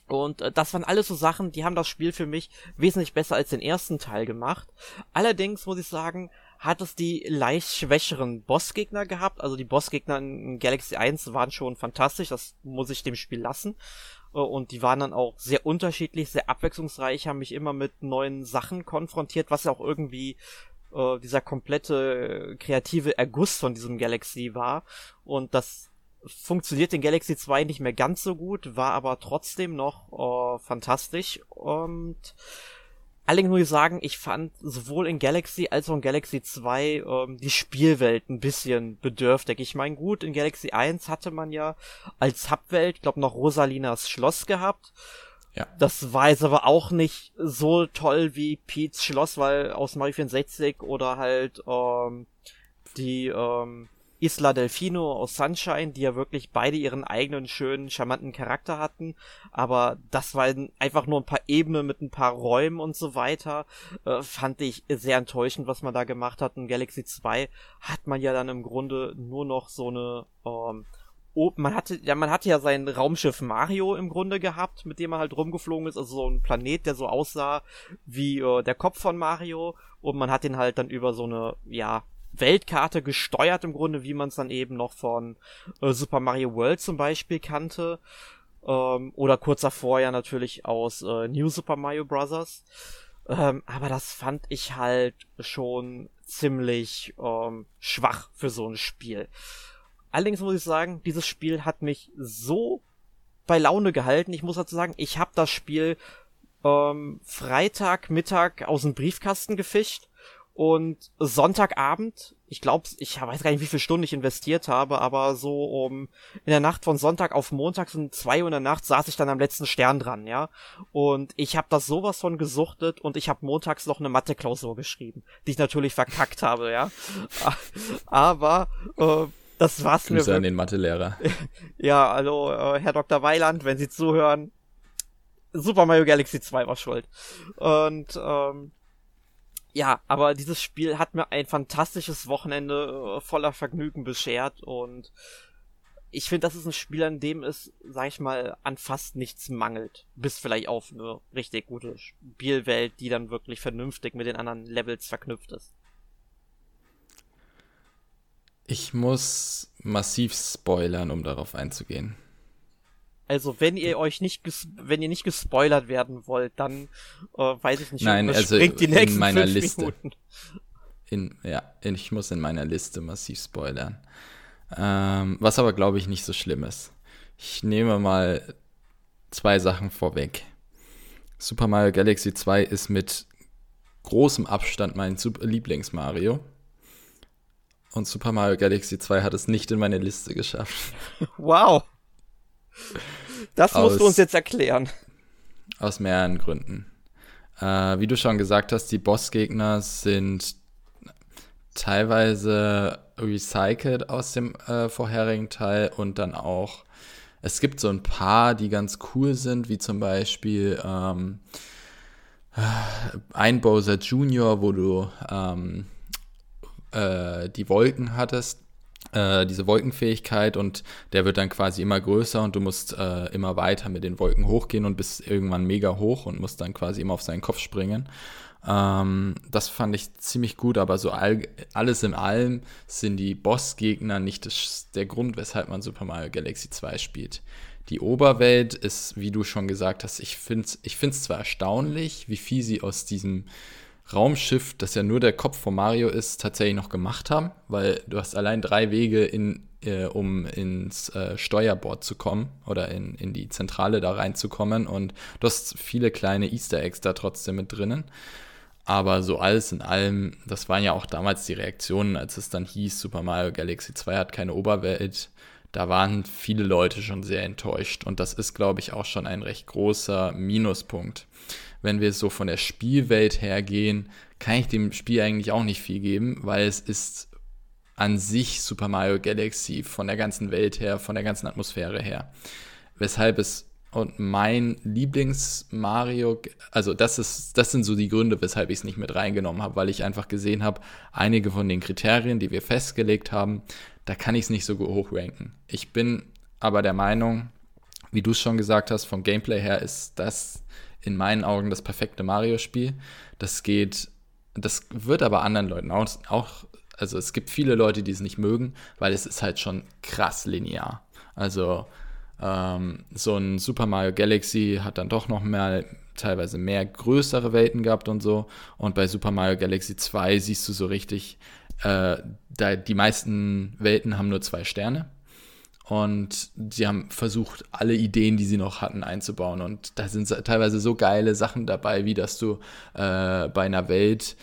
und äh, das waren alles so Sachen, die haben das Spiel für mich wesentlich besser als den ersten Teil gemacht. Allerdings muss ich sagen, hat es die leicht schwächeren Bossgegner gehabt. Also die Bossgegner in Galaxy 1 waren schon fantastisch, das muss ich dem Spiel lassen. Äh, und die waren dann auch sehr unterschiedlich, sehr abwechslungsreich, haben mich immer mit neuen Sachen konfrontiert, was ja auch irgendwie äh, dieser komplette kreative Erguss von diesem Galaxy war. Und das funktioniert in Galaxy 2 nicht mehr ganz so gut, war aber trotzdem noch äh, fantastisch. Und allerdings muss ich sagen, ich fand sowohl in Galaxy als auch in Galaxy 2 ähm, die Spielwelt ein bisschen bedürftig. Ich meine, gut, in Galaxy 1 hatte man ja als Hubwelt, glaube noch Rosalinas Schloss gehabt. Ja. Das war jetzt aber auch nicht so toll wie Pete's Schloss, weil aus Mario 64 oder halt ähm, die ähm, Isla Delfino aus Sunshine, die ja wirklich beide ihren eigenen schönen, charmanten Charakter hatten. Aber das war einfach nur ein paar Ebenen mit ein paar Räumen und so weiter. Äh, fand ich sehr enttäuschend, was man da gemacht hat. In Galaxy 2 hat man ja dann im Grunde nur noch so eine, ähm, man hatte, ja, man hatte ja sein Raumschiff Mario im Grunde gehabt, mit dem er halt rumgeflogen ist, also so ein Planet, der so aussah wie äh, der Kopf von Mario und man hat ihn halt dann über so eine, ja, Weltkarte gesteuert im Grunde, wie man es dann eben noch von äh, Super Mario World zum Beispiel kannte. Ähm, oder kurz davor ja natürlich aus äh, New Super Mario Bros. Ähm, aber das fand ich halt schon ziemlich ähm, schwach für so ein Spiel. Allerdings muss ich sagen, dieses Spiel hat mich so bei Laune gehalten. Ich muss dazu sagen, ich habe das Spiel ähm, Freitag Mittag aus dem Briefkasten gefischt und Sonntagabend, ich glaube, ich weiß gar nicht, wie viele Stunden ich investiert habe, aber so um in der Nacht von Sonntag auf Montag um zwei Uhr in der Nacht saß ich dann am letzten Stern dran, ja. Und ich habe das sowas von gesuchtet und ich habe montags noch eine Mathe-Klausur geschrieben, die ich natürlich verkackt habe, ja. Aber äh, das war's Grüße mir. an den Mathelehrer. ja, hallo, äh, Herr Dr. Weiland, wenn Sie zuhören. Super Mario Galaxy 2 war schuld. Und ähm, ja, aber dieses Spiel hat mir ein fantastisches Wochenende äh, voller Vergnügen beschert und ich finde, das ist ein Spiel, an dem es, sag ich mal, an fast nichts mangelt. Bis vielleicht auf eine richtig gute Spielwelt, die dann wirklich vernünftig mit den anderen Levels verknüpft ist. Ich muss massiv spoilern, um darauf einzugehen. Also wenn ihr euch nicht wenn ihr nicht gespoilert werden wollt, dann äh, weiß ich nicht, Nein, also die nächsten in meiner Liste. Minuten. In, ja, ich muss in meiner Liste massiv spoilern. Ähm, was aber glaube ich nicht so schlimm ist. Ich nehme mal zwei Sachen vorweg. Super Mario Galaxy 2 ist mit großem Abstand mein Lieblings-Mario. Und Super Mario Galaxy 2 hat es nicht in meine Liste geschafft. Wow. Das aus, musst du uns jetzt erklären. Aus mehreren Gründen. Äh, wie du schon gesagt hast, die Bossgegner sind teilweise recycelt aus dem äh, vorherigen Teil und dann auch, es gibt so ein paar, die ganz cool sind, wie zum Beispiel ähm, ein Bowser Junior, wo du ähm, äh, die Wolken hattest äh, diese Wolkenfähigkeit und der wird dann quasi immer größer und du musst äh, immer weiter mit den Wolken hochgehen und bist irgendwann mega hoch und musst dann quasi immer auf seinen Kopf springen. Ähm, das fand ich ziemlich gut, aber so all, alles in allem sind die Bossgegner nicht das, der Grund, weshalb man Super Mario Galaxy 2 spielt. Die Oberwelt ist, wie du schon gesagt hast, ich finde es ich find's zwar erstaunlich, wie viel sie aus diesem Raumschiff, das ja nur der Kopf von Mario ist, tatsächlich noch gemacht haben, weil du hast allein drei Wege, in, äh, um ins äh, Steuerbord zu kommen oder in, in die Zentrale da reinzukommen und du hast viele kleine Easter Eggs da trotzdem mit drinnen. Aber so alles in allem, das waren ja auch damals die Reaktionen, als es dann hieß, Super Mario Galaxy 2 hat keine Oberwelt. Da waren viele Leute schon sehr enttäuscht und das ist, glaube ich, auch schon ein recht großer Minuspunkt wenn wir so von der Spielwelt her gehen, kann ich dem Spiel eigentlich auch nicht viel geben, weil es ist an sich Super Mario Galaxy von der ganzen Welt her, von der ganzen Atmosphäre her. Weshalb es und mein Lieblings-Mario, also das ist, das sind so die Gründe, weshalb ich es nicht mit reingenommen habe, weil ich einfach gesehen habe, einige von den Kriterien, die wir festgelegt haben, da kann ich es nicht so hoch ranken. Ich bin aber der Meinung, wie du es schon gesagt hast, vom Gameplay her ist das in meinen Augen das perfekte Mario-Spiel. Das geht, das wird aber anderen Leuten auch, auch, also es gibt viele Leute, die es nicht mögen, weil es ist halt schon krass linear. Also ähm, so ein Super Mario Galaxy hat dann doch noch mehr, teilweise mehr größere Welten gehabt und so. Und bei Super Mario Galaxy 2 siehst du so richtig, äh, da die meisten Welten haben nur zwei Sterne. Und sie haben versucht, alle Ideen, die sie noch hatten, einzubauen. Und da sind teilweise so geile Sachen dabei, wie dass du äh, bei einer Welt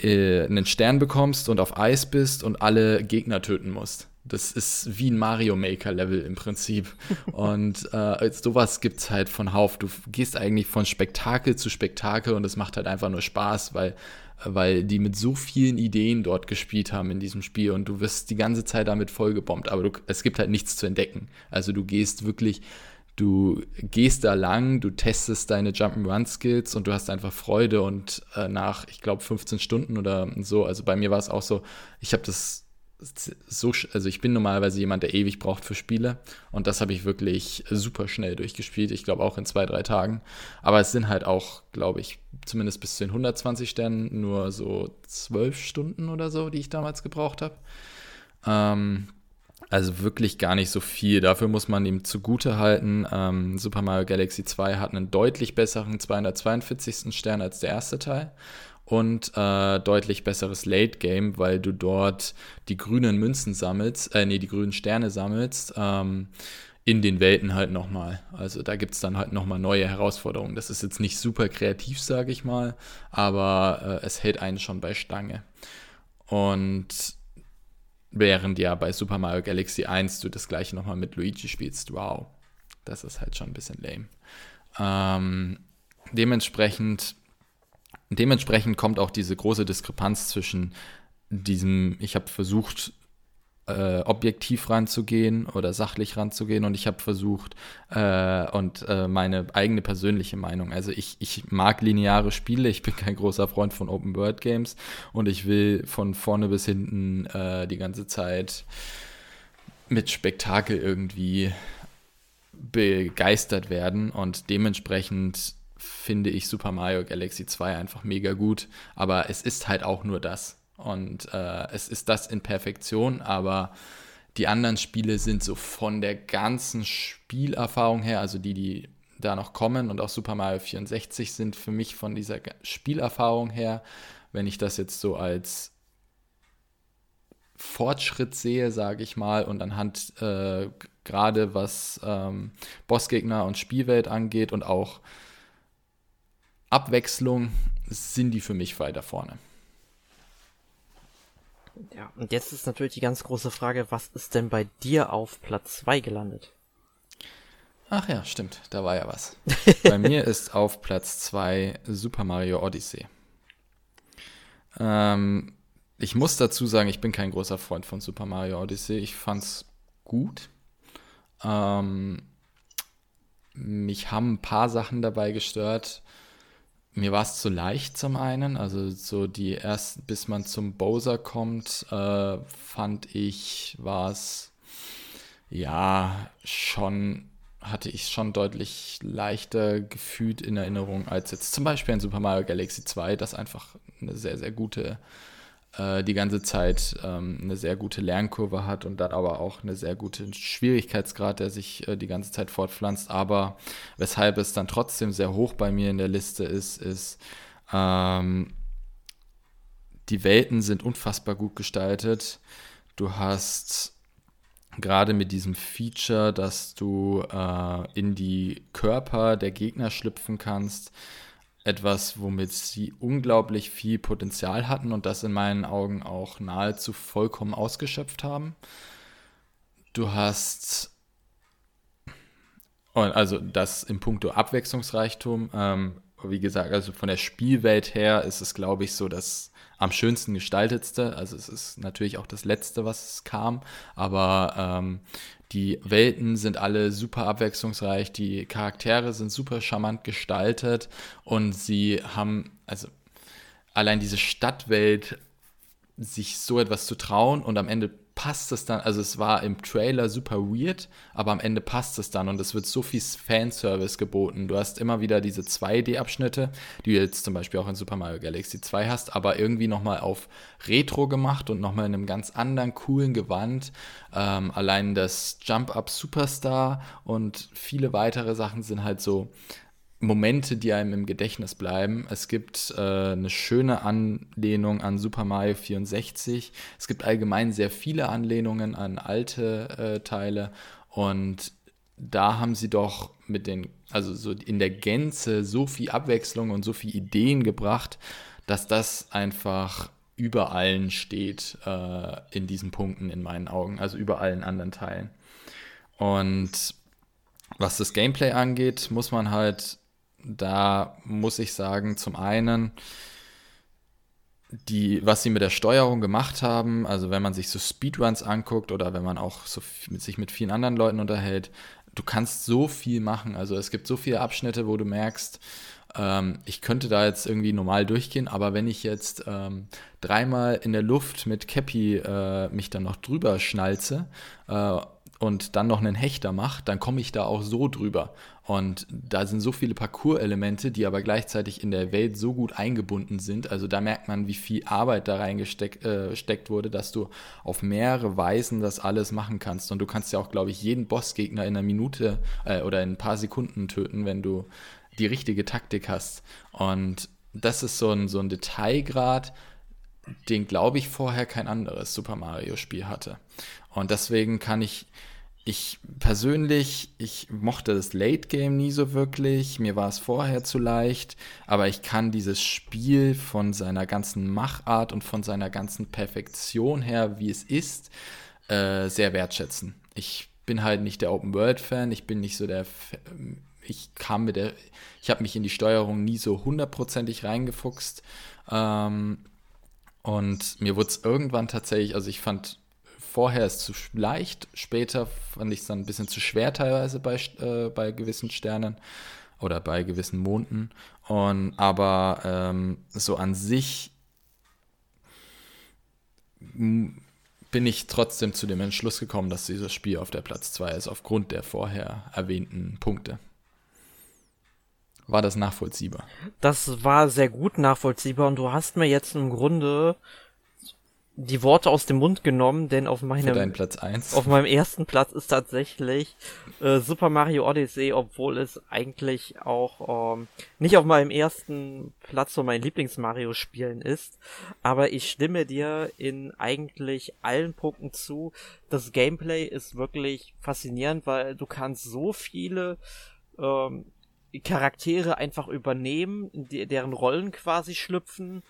äh, einen Stern bekommst und auf Eis bist und alle Gegner töten musst. Das ist wie ein Mario Maker Level im Prinzip. Und äh, sowas gibt es halt von Hauf. Du gehst eigentlich von Spektakel zu Spektakel und es macht halt einfach nur Spaß, weil, weil die mit so vielen Ideen dort gespielt haben in diesem Spiel und du wirst die ganze Zeit damit vollgebombt. Aber du, es gibt halt nichts zu entdecken. Also du gehst wirklich, du gehst da lang, du testest deine Jump'n'Run-Skills und du hast einfach Freude und äh, nach, ich glaube, 15 Stunden oder so, also bei mir war es auch so, ich habe das so, also ich bin normalerweise jemand, der ewig braucht für Spiele und das habe ich wirklich super schnell durchgespielt. Ich glaube auch in zwei, drei Tagen. Aber es sind halt auch, glaube ich, zumindest bis zu den 120 Sternen nur so zwölf Stunden oder so, die ich damals gebraucht habe. Ähm, also wirklich gar nicht so viel. Dafür muss man ihm zugute halten. Ähm, Super Mario Galaxy 2 hat einen deutlich besseren 242. Stern als der erste Teil und äh, deutlich besseres Late Game, weil du dort die grünen Münzen sammelst, äh, nee, die grünen Sterne sammelst, ähm, in den Welten halt nochmal. Also da gibt es dann halt nochmal neue Herausforderungen. Das ist jetzt nicht super kreativ, sage ich mal, aber äh, es hält einen schon bei Stange. Und während ja bei Super Mario Galaxy 1 du das gleiche nochmal mit Luigi spielst, wow, das ist halt schon ein bisschen lame. Ähm, dementsprechend dementsprechend kommt auch diese große Diskrepanz zwischen diesem, ich habe versucht, äh, objektiv ranzugehen oder sachlich ranzugehen und ich habe versucht äh, und äh, meine eigene persönliche Meinung. Also ich, ich mag lineare Spiele, ich bin kein großer Freund von Open World Games und ich will von vorne bis hinten äh, die ganze Zeit mit Spektakel irgendwie begeistert werden und dementsprechend finde ich Super Mario Galaxy 2 einfach mega gut. Aber es ist halt auch nur das. Und äh, es ist das in Perfektion, aber die anderen Spiele sind so von der ganzen Spielerfahrung her, also die, die da noch kommen und auch Super Mario 64 sind für mich von dieser Spielerfahrung her, wenn ich das jetzt so als Fortschritt sehe, sage ich mal, und anhand äh, gerade was ähm, Bossgegner und Spielwelt angeht und auch Abwechslung sind die für mich weiter vorne. Ja, und jetzt ist natürlich die ganz große Frage, was ist denn bei dir auf Platz 2 gelandet? Ach ja, stimmt, da war ja was. bei mir ist auf Platz 2 Super Mario Odyssey. Ähm, ich muss dazu sagen, ich bin kein großer Freund von Super Mario Odyssey. Ich fand's gut. Ähm, mich haben ein paar Sachen dabei gestört mir war es zu leicht zum einen. Also so die ersten, bis man zum Bowser kommt, äh, fand ich, war es ja schon, hatte ich schon deutlich leichter gefühlt in Erinnerung als jetzt zum Beispiel in Super Mario Galaxy 2, das einfach eine sehr, sehr gute äh, die ganze Zeit ähm, eine sehr gute Lernkurve hat und dann aber auch eine sehr gute Schwierigkeitsgrad, der sich äh, die ganze Zeit fortpflanzt. Aber weshalb es dann trotzdem sehr hoch bei mir in der Liste ist, ist, ähm, die Welten sind unfassbar gut gestaltet. Du hast gerade mit diesem Feature, dass du äh, in die Körper der Gegner schlüpfen kannst, etwas, womit sie unglaublich viel Potenzial hatten und das in meinen Augen auch nahezu vollkommen ausgeschöpft haben. Du hast, also das im Punkto Abwechslungsreichtum, ähm, wie gesagt, also von der Spielwelt her ist es, glaube ich, so das am schönsten gestaltetste. Also es ist natürlich auch das letzte, was kam, aber ähm, Die Welten sind alle super abwechslungsreich, die Charaktere sind super charmant gestaltet und sie haben, also allein diese Stadtwelt, sich so etwas zu trauen und am Ende passt es dann, also es war im Trailer super weird, aber am Ende passt es dann und es wird so viel Fanservice geboten. Du hast immer wieder diese 2D-Abschnitte, die du jetzt zum Beispiel auch in Super Mario Galaxy 2 hast, aber irgendwie nochmal auf Retro gemacht und nochmal in einem ganz anderen, coolen Gewand. Ähm, allein das Jump-Up Superstar und viele weitere Sachen sind halt so Momente, die einem im Gedächtnis bleiben. Es gibt äh, eine schöne Anlehnung an Super Mario 64. Es gibt allgemein sehr viele Anlehnungen an alte äh, Teile und da haben sie doch mit den, also so in der Gänze so viel Abwechslung und so viele Ideen gebracht, dass das einfach über allen steht äh, in diesen Punkten in meinen Augen, also über allen anderen Teilen. Und was das Gameplay angeht, muss man halt da muss ich sagen, zum einen, die, was sie mit der Steuerung gemacht haben, also wenn man sich so Speedruns anguckt oder wenn man auch so mit, sich mit vielen anderen Leuten unterhält, du kannst so viel machen. Also es gibt so viele Abschnitte, wo du merkst, ähm, ich könnte da jetzt irgendwie normal durchgehen, aber wenn ich jetzt ähm, dreimal in der Luft mit Cappy äh, mich dann noch drüber schnalze äh, und dann noch einen Hechter mache, dann komme ich da auch so drüber. Und da sind so viele Parcours-Elemente, die aber gleichzeitig in der Welt so gut eingebunden sind. Also da merkt man, wie viel Arbeit da reingesteckt äh, wurde, dass du auf mehrere Weisen das alles machen kannst. Und du kannst ja auch, glaube ich, jeden Bossgegner in einer Minute äh, oder in ein paar Sekunden töten, wenn du die richtige Taktik hast. Und das ist so ein, so ein Detailgrad, den, glaube ich, vorher kein anderes Super Mario-Spiel hatte. Und deswegen kann ich ich persönlich, ich mochte das Late Game nie so wirklich. Mir war es vorher zu leicht. Aber ich kann dieses Spiel von seiner ganzen Machart und von seiner ganzen Perfektion her, wie es ist, äh, sehr wertschätzen. Ich bin halt nicht der Open World Fan. Ich bin nicht so der. Ich kam mit der. Ich habe mich in die Steuerung nie so hundertprozentig reingefuchst. Ähm, und mir wurde es irgendwann tatsächlich, also ich fand vorher ist zu leicht, später fand ich es dann ein bisschen zu schwer teilweise bei, äh, bei gewissen Sternen oder bei gewissen Monden. Und, aber ähm, so an sich bin ich trotzdem zu dem Entschluss gekommen, dass dieses Spiel auf der Platz 2 ist, aufgrund der vorher erwähnten Punkte. War das nachvollziehbar? Das war sehr gut nachvollziehbar und du hast mir jetzt im Grunde die Worte aus dem Mund genommen, denn auf meinem Platz 1. auf meinem ersten Platz ist tatsächlich äh, Super Mario Odyssey, obwohl es eigentlich auch ähm, nicht auf meinem ersten Platz von meinen Lieblings Mario Spielen ist, aber ich stimme dir in eigentlich allen Punkten zu. Das Gameplay ist wirklich faszinierend, weil du kannst so viele ähm, Charaktere einfach übernehmen, die, deren Rollen quasi schlüpfen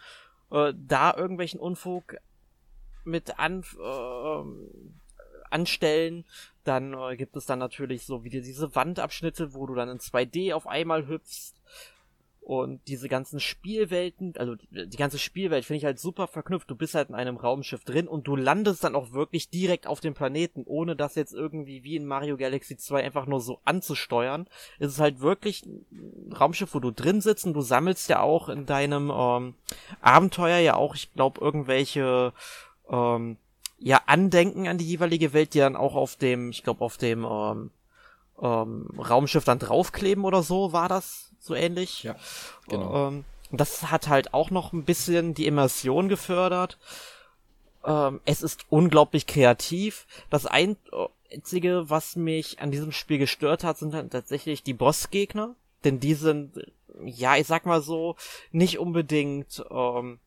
äh, da irgendwelchen Unfug mit an, äh, anstellen. Dann äh, gibt es dann natürlich so wieder diese Wandabschnitte, wo du dann in 2D auf einmal hüpfst. Und diese ganzen Spielwelten, also die, ganze Spielwelt finde ich halt super verknüpft. Du bist halt in einem Raumschiff drin und du landest dann auch wirklich direkt auf dem Planeten, ohne das jetzt irgendwie wie in Mario Galaxy 2 einfach nur so anzusteuern. Es ist halt wirklich ein Raumschiff, wo du drin sitzt und du sammelst ja auch in deinem ähm, Abenteuer ja auch, ich glaube, irgendwelche ähm, ja Andenken an die jeweilige Welt, die dann auch auf dem, ich glaube, auf dem ähm, ähm, Raumschiff dann draufkleben oder so, war das so ähnlich. Ja, genau. Ähm, das hat halt auch noch ein bisschen die Immersion gefördert. Ähm, es ist unglaublich kreativ. Das Einzige, was mich an diesem Spiel gestört hat, sind dann tatsächlich die Bossgegner. Denn die sind, ja, ich sag mal so, nicht unbedingt ähm,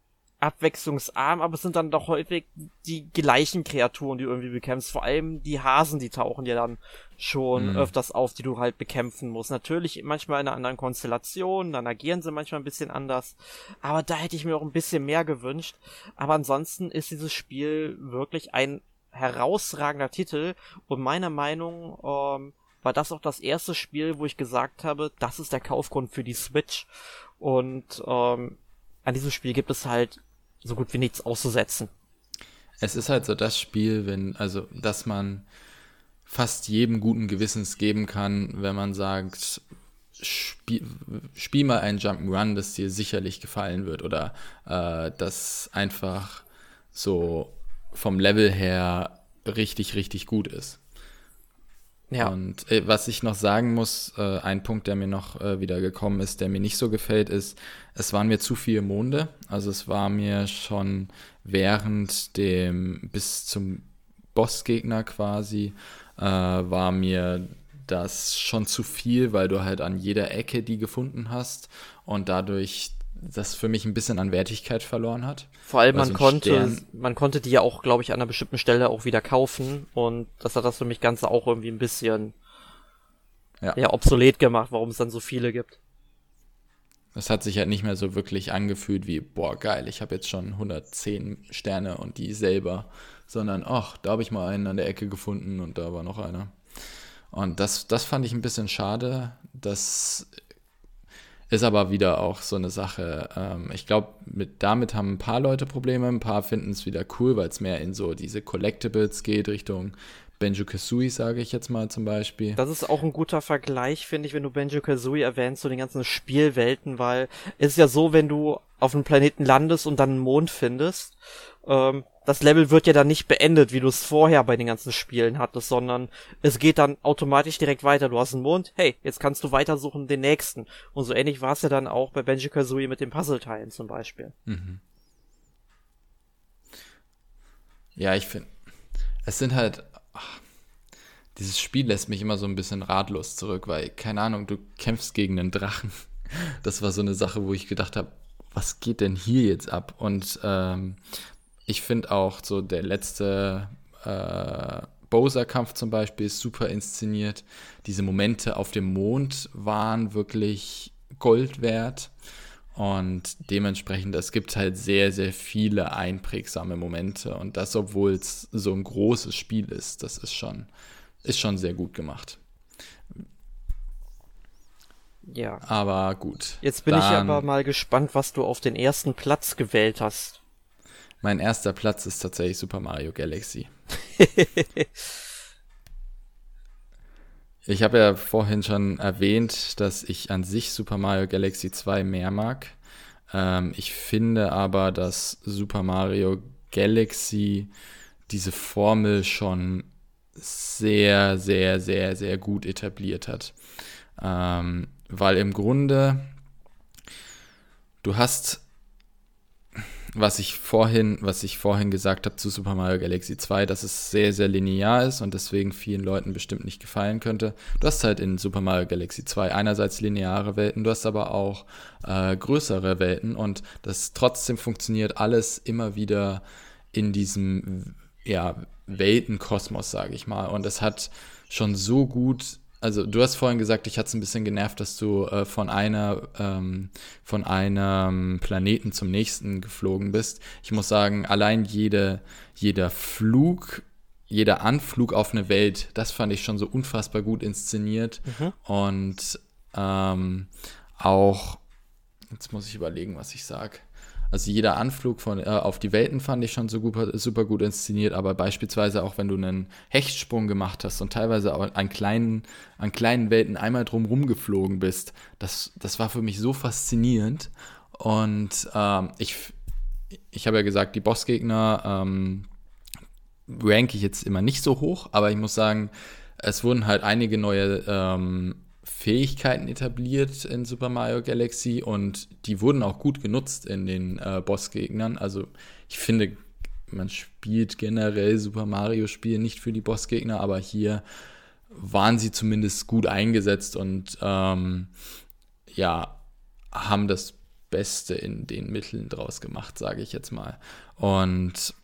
abwechslungsarm, aber es sind dann doch häufig die gleichen Kreaturen, die du irgendwie bekämpfst. Vor allem die Hasen, die tauchen ja dann schon mhm. öfters auf, die du halt bekämpfen musst. Natürlich manchmal in einer anderen Konstellation, dann agieren sie manchmal ein bisschen anders. Aber da hätte ich mir auch ein bisschen mehr gewünscht. Aber ansonsten ist dieses Spiel wirklich ein herausragender Titel und meiner Meinung ähm, war das auch das erste Spiel, wo ich gesagt habe, das ist der Kaufgrund für die Switch. Und ähm, an diesem Spiel gibt es halt so gut wie nichts auszusetzen. Es ist halt so das Spiel, wenn, also, dass man fast jedem guten Gewissens geben kann, wenn man sagt, spiel, spiel mal einen Jump'n'Run, das dir sicherlich gefallen wird oder äh, das einfach so vom Level her richtig, richtig gut ist. Ja. Und äh, was ich noch sagen muss, äh, ein Punkt, der mir noch äh, wieder gekommen ist, der mir nicht so gefällt, ist, es waren mir zu viele Monde. Also es war mir schon während dem, bis zum Bossgegner quasi, äh, war mir das schon zu viel, weil du halt an jeder Ecke die gefunden hast und dadurch das für mich ein bisschen an Wertigkeit verloren hat. Vor allem man konnte, Stern man konnte die ja auch, glaube ich, an einer bestimmten Stelle auch wieder kaufen und das hat das für mich Ganze auch irgendwie ein bisschen ja. ja obsolet gemacht, warum es dann so viele gibt. Das hat sich halt nicht mehr so wirklich angefühlt wie, boah, geil, ich habe jetzt schon 110 Sterne und die selber, sondern, ach, da habe ich mal einen an der Ecke gefunden und da war noch einer. Und das, das fand ich ein bisschen schade. Das ist aber wieder auch so eine Sache. Ähm, ich glaube, damit haben ein paar Leute Probleme. Ein paar finden es wieder cool, weil es mehr in so diese Collectibles geht, Richtung Benjo Kazooie, sage ich jetzt mal zum Beispiel. Das ist auch ein guter Vergleich, finde ich, wenn du Benjo Kazooie erwähnst, so den ganzen Spielwelten, weil es ist ja so, wenn du auf einem Planeten landest und dann einen Mond findest, ähm, das Level wird ja dann nicht beendet, wie du es vorher bei den ganzen Spielen hattest, sondern es geht dann automatisch direkt weiter. Du hast einen Mond, hey, jetzt kannst du weitersuchen den nächsten. Und so ähnlich war es ja dann auch bei Benji Kazooie mit den Puzzleteilen zum Beispiel. Mhm. Ja, ich finde, es sind halt, ach, dieses Spiel lässt mich immer so ein bisschen ratlos zurück, weil, keine Ahnung, du kämpfst gegen einen Drachen. Das war so eine Sache, wo ich gedacht habe, was geht denn hier jetzt ab? Und ähm, ich finde auch so der letzte äh, Bowser-Kampf zum Beispiel ist super inszeniert. Diese Momente auf dem Mond waren wirklich Gold wert. Und dementsprechend, es gibt halt sehr, sehr viele einprägsame Momente. Und das, obwohl es so ein großes Spiel ist, das ist schon, ist schon sehr gut gemacht. Ja. Aber gut. Jetzt bin ich aber mal gespannt, was du auf den ersten Platz gewählt hast. Mein erster Platz ist tatsächlich Super Mario Galaxy. ich habe ja vorhin schon erwähnt, dass ich an sich Super Mario Galaxy 2 mehr mag. Ähm, ich finde aber, dass Super Mario Galaxy diese Formel schon sehr, sehr, sehr, sehr gut etabliert hat. Ähm, weil im Grunde du hast was ich vorhin, was ich vorhin gesagt habe zu Super Mario Galaxy 2, dass es sehr, sehr linear ist und deswegen vielen Leuten bestimmt nicht gefallen könnte. Du hast halt in Super Mario Galaxy 2 einerseits lineare Welten, du hast aber auch äh, größere Welten und das trotzdem funktioniert alles immer wieder in diesem ja, Weltenkosmos, sage ich mal. Und es hat schon so gut also du hast vorhin gesagt, ich hatte es ein bisschen genervt, dass du äh, von einer ähm, von einem Planeten zum nächsten geflogen bist. Ich muss sagen, allein jede, jeder Flug, jeder Anflug auf eine Welt, das fand ich schon so unfassbar gut inszeniert. Mhm. Und ähm, auch, jetzt muss ich überlegen, was ich sage. Also jeder Anflug von, äh, auf die Welten fand ich schon so super, super gut inszeniert, aber beispielsweise auch wenn du einen Hechtsprung gemacht hast und teilweise auch an kleinen, an kleinen Welten einmal drumherum geflogen bist, das, das war für mich so faszinierend. Und ähm, ich, ich habe ja gesagt, die Bossgegner ähm, ranke ich jetzt immer nicht so hoch, aber ich muss sagen, es wurden halt einige neue ähm, Fähigkeiten etabliert in Super Mario Galaxy und die wurden auch gut genutzt in den äh, Bossgegnern. Also ich finde, man spielt generell Super Mario Spiele nicht für die Bossgegner, aber hier waren sie zumindest gut eingesetzt und ähm, ja, haben das Beste in den Mitteln draus gemacht, sage ich jetzt mal. Und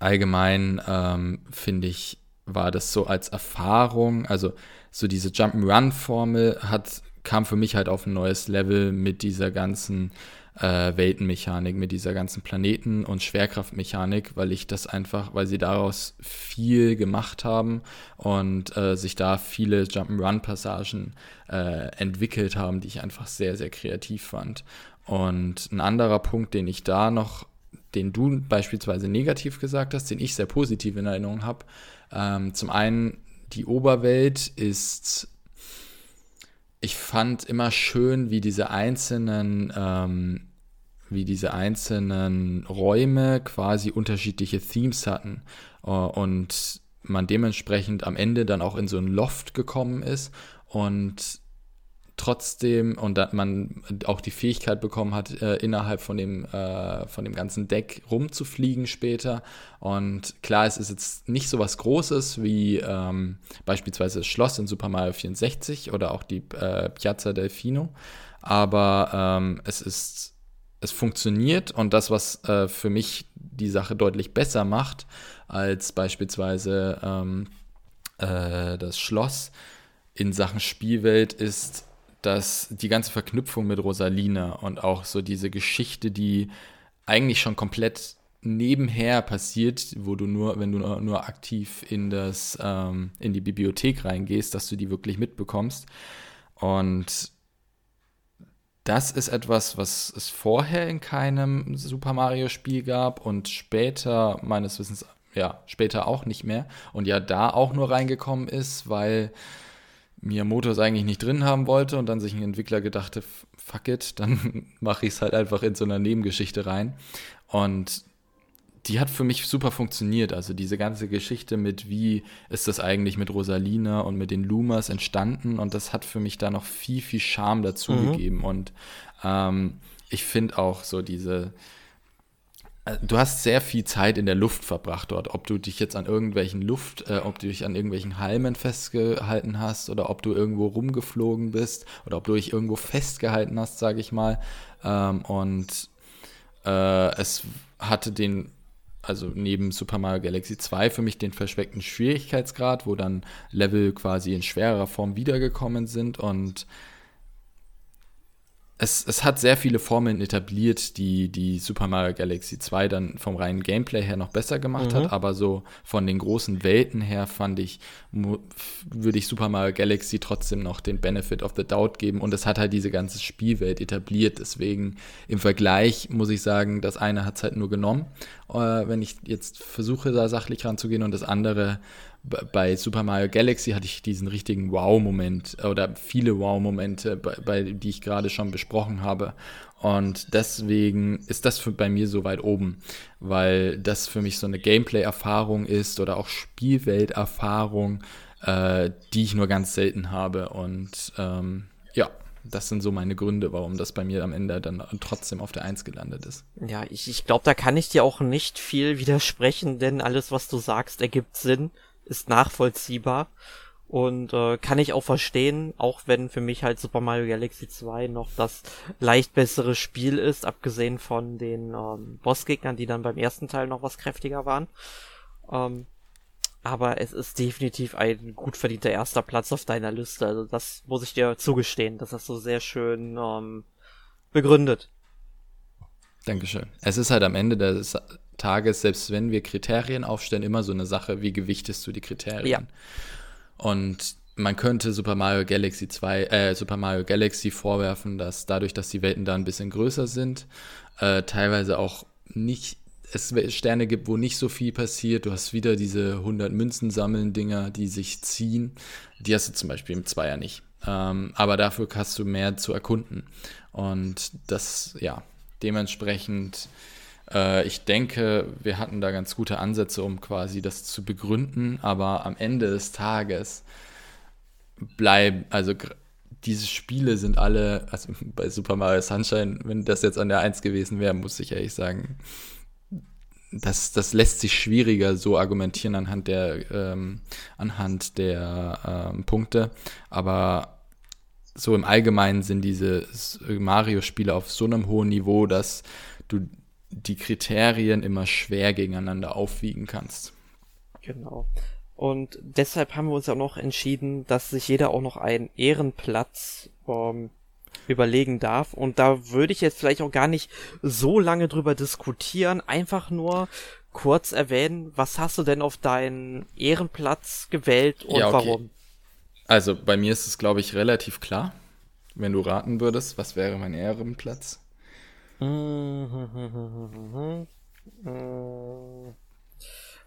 allgemein ähm, finde ich, war das so als Erfahrung, also so diese Jump'n'Run-Formel hat, kam für mich halt auf ein neues Level mit dieser ganzen äh, Weltenmechanik, mit dieser ganzen Planeten- und Schwerkraftmechanik, weil ich das einfach, weil sie daraus viel gemacht haben und äh, sich da viele Jump'n'Run-Passagen äh, entwickelt haben, die ich einfach sehr, sehr kreativ fand. Und ein anderer Punkt, den ich da noch, den du beispielsweise negativ gesagt hast, den ich sehr positiv in Erinnerung habe, ähm, zum einen die Oberwelt ist, ich fand immer schön, wie diese einzelnen, ähm, wie diese einzelnen Räume quasi unterschiedliche Themes hatten. Äh, und man dementsprechend am Ende dann auch in so ein Loft gekommen ist. Und trotzdem und dass man auch die Fähigkeit bekommen hat, äh, innerhalb von dem, äh, von dem ganzen Deck rumzufliegen später. Und klar, es ist jetzt nicht so was Großes wie ähm, beispielsweise das Schloss in Super Mario 64 oder auch die äh, Piazza Delfino, aber ähm, es ist es funktioniert und das, was äh, für mich die Sache deutlich besser macht als beispielsweise ähm, äh, das Schloss in Sachen Spielwelt, ist dass die ganze Verknüpfung mit Rosalina und auch so diese Geschichte, die eigentlich schon komplett nebenher passiert, wo du nur, wenn du nur, aktiv in das, ähm, in die Bibliothek reingehst, dass du die wirklich mitbekommst. Und das ist etwas, was es vorher in keinem Super Mario Spiel gab und später meines Wissens ja später auch nicht mehr und ja da auch nur reingekommen ist, weil Miyamoto es eigentlich nicht drin haben wollte und dann sich ein Entwickler gedachte, fuck it, dann mache ich es halt einfach in so einer Nebengeschichte rein. Und die hat für mich super funktioniert. Also diese ganze Geschichte mit, wie ist das eigentlich mit Rosalina und mit den Lumas entstanden und das hat für mich da noch viel, viel Charme dazu mhm. gegeben. Und ähm, ich finde auch so diese, du hast sehr viel Zeit in der Luft verbracht dort. Ob du dich jetzt an irgendwelchen Luft, äh, ob du dich an irgendwelchen Halmen festgehalten hast oder ob du irgendwo rumgeflogen bist oder ob du dich irgendwo festgehalten hast, sage ich mal. Ähm, und äh, es hatte den, also neben Super Mario Galaxy 2 für mich den verspeckten Schwierigkeitsgrad, wo dann Level quasi in schwerer Form wiedergekommen sind und es, es hat sehr viele Formeln etabliert, die die Super Mario Galaxy 2 dann vom reinen Gameplay her noch besser gemacht mhm. hat, aber so von den großen Welten her fand ich, würde ich Super Mario Galaxy trotzdem noch den Benefit of the Doubt geben. Und es hat halt diese ganze Spielwelt etabliert, deswegen im Vergleich muss ich sagen, das eine hat es halt nur genommen, äh, wenn ich jetzt versuche da sachlich ranzugehen und das andere bei Super Mario Galaxy hatte ich diesen richtigen Wow-Moment oder viele Wow-Momente, bei, bei, die ich gerade schon besprochen habe. Und deswegen ist das für, bei mir so weit oben, weil das für mich so eine Gameplay-Erfahrung ist oder auch Spielwelt-Erfahrung, äh, die ich nur ganz selten habe. Und ähm, ja, das sind so meine Gründe, warum das bei mir am Ende dann trotzdem auf der Eins gelandet ist. Ja, ich, ich glaube, da kann ich dir auch nicht viel widersprechen, denn alles, was du sagst, ergibt Sinn ist nachvollziehbar und äh, kann ich auch verstehen, auch wenn für mich halt Super Mario Galaxy 2 noch das leicht bessere Spiel ist, abgesehen von den ähm, Bossgegnern, die dann beim ersten Teil noch was kräftiger waren. Ähm, aber es ist definitiv ein gut verdienter erster Platz auf deiner Liste. Also das muss ich dir zugestehen. Das hast du sehr schön ähm, begründet. Dankeschön. Es ist halt am Ende des Tages, selbst wenn wir Kriterien aufstellen, immer so eine Sache, wie gewichtest du die Kriterien? Ja. Und man könnte Super Mario Galaxy 2, äh, Super Mario Galaxy vorwerfen, dass dadurch, dass die Welten da ein bisschen größer sind, äh, teilweise auch nicht es Sterne gibt, wo nicht so viel passiert. Du hast wieder diese 100 Münzen sammeln Dinger, die sich ziehen. Die hast du zum Beispiel im Zweier nicht. Ähm, aber dafür hast du mehr zu erkunden. Und das, ja, dementsprechend ich denke, wir hatten da ganz gute Ansätze, um quasi das zu begründen, aber am Ende des Tages bleiben, also diese Spiele sind alle, also bei Super Mario Sunshine, wenn das jetzt an der 1 gewesen wäre, muss ich ehrlich sagen, das, das lässt sich schwieriger so argumentieren anhand der, ähm, anhand der ähm, Punkte. Aber so im Allgemeinen sind diese Mario-Spiele auf so einem hohen Niveau, dass du die Kriterien immer schwer gegeneinander aufwiegen kannst. Genau. Und deshalb haben wir uns auch noch entschieden, dass sich jeder auch noch einen Ehrenplatz ähm, überlegen darf. Und da würde ich jetzt vielleicht auch gar nicht so lange drüber diskutieren, einfach nur kurz erwähnen, was hast du denn auf deinen Ehrenplatz gewählt und ja, okay. warum? Also bei mir ist es, glaube ich, relativ klar. Wenn du raten würdest, was wäre mein Ehrenplatz?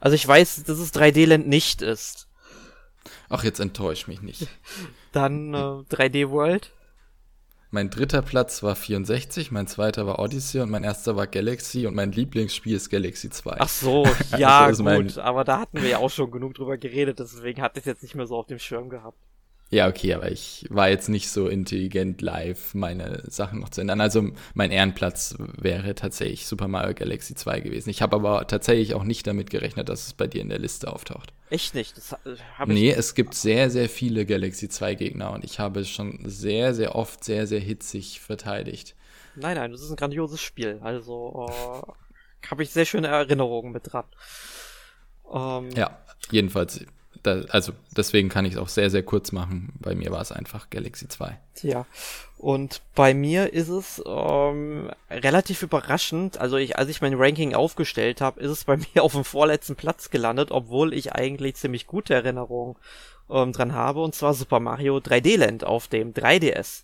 Also ich weiß, dass es 3D-Land nicht ist. Ach, jetzt enttäusch mich nicht. Dann äh, 3D World. Mein dritter Platz war 64, mein zweiter war Odyssey und mein erster war Galaxy und mein Lieblingsspiel ist Galaxy 2. Ach so, ja, also gut, aber da hatten wir ja auch schon genug drüber geredet, deswegen hatte ich es jetzt nicht mehr so auf dem Schirm gehabt. Ja, okay, aber ich war jetzt nicht so intelligent live, meine Sachen noch zu ändern. Also mein Ehrenplatz wäre tatsächlich Super Mario Galaxy 2 gewesen. Ich habe aber tatsächlich auch nicht damit gerechnet, dass es bei dir in der Liste auftaucht. Echt nicht? Das habe ich. Nee, es gibt sehr, sehr viele Galaxy 2 Gegner und ich habe es schon sehr, sehr oft sehr, sehr hitzig verteidigt. Nein, nein, das ist ein grandioses Spiel. Also äh, habe ich sehr schöne Erinnerungen mit dran. Ähm, ja, jedenfalls da, also deswegen kann ich es auch sehr, sehr kurz machen. Bei mir war es einfach Galaxy 2. Ja, und bei mir ist es ähm, relativ überraschend. Also ich, als ich mein Ranking aufgestellt habe, ist es bei mir auf dem vorletzten Platz gelandet, obwohl ich eigentlich ziemlich gute Erinnerungen ähm, dran habe, und zwar Super Mario 3D Land auf dem 3DS.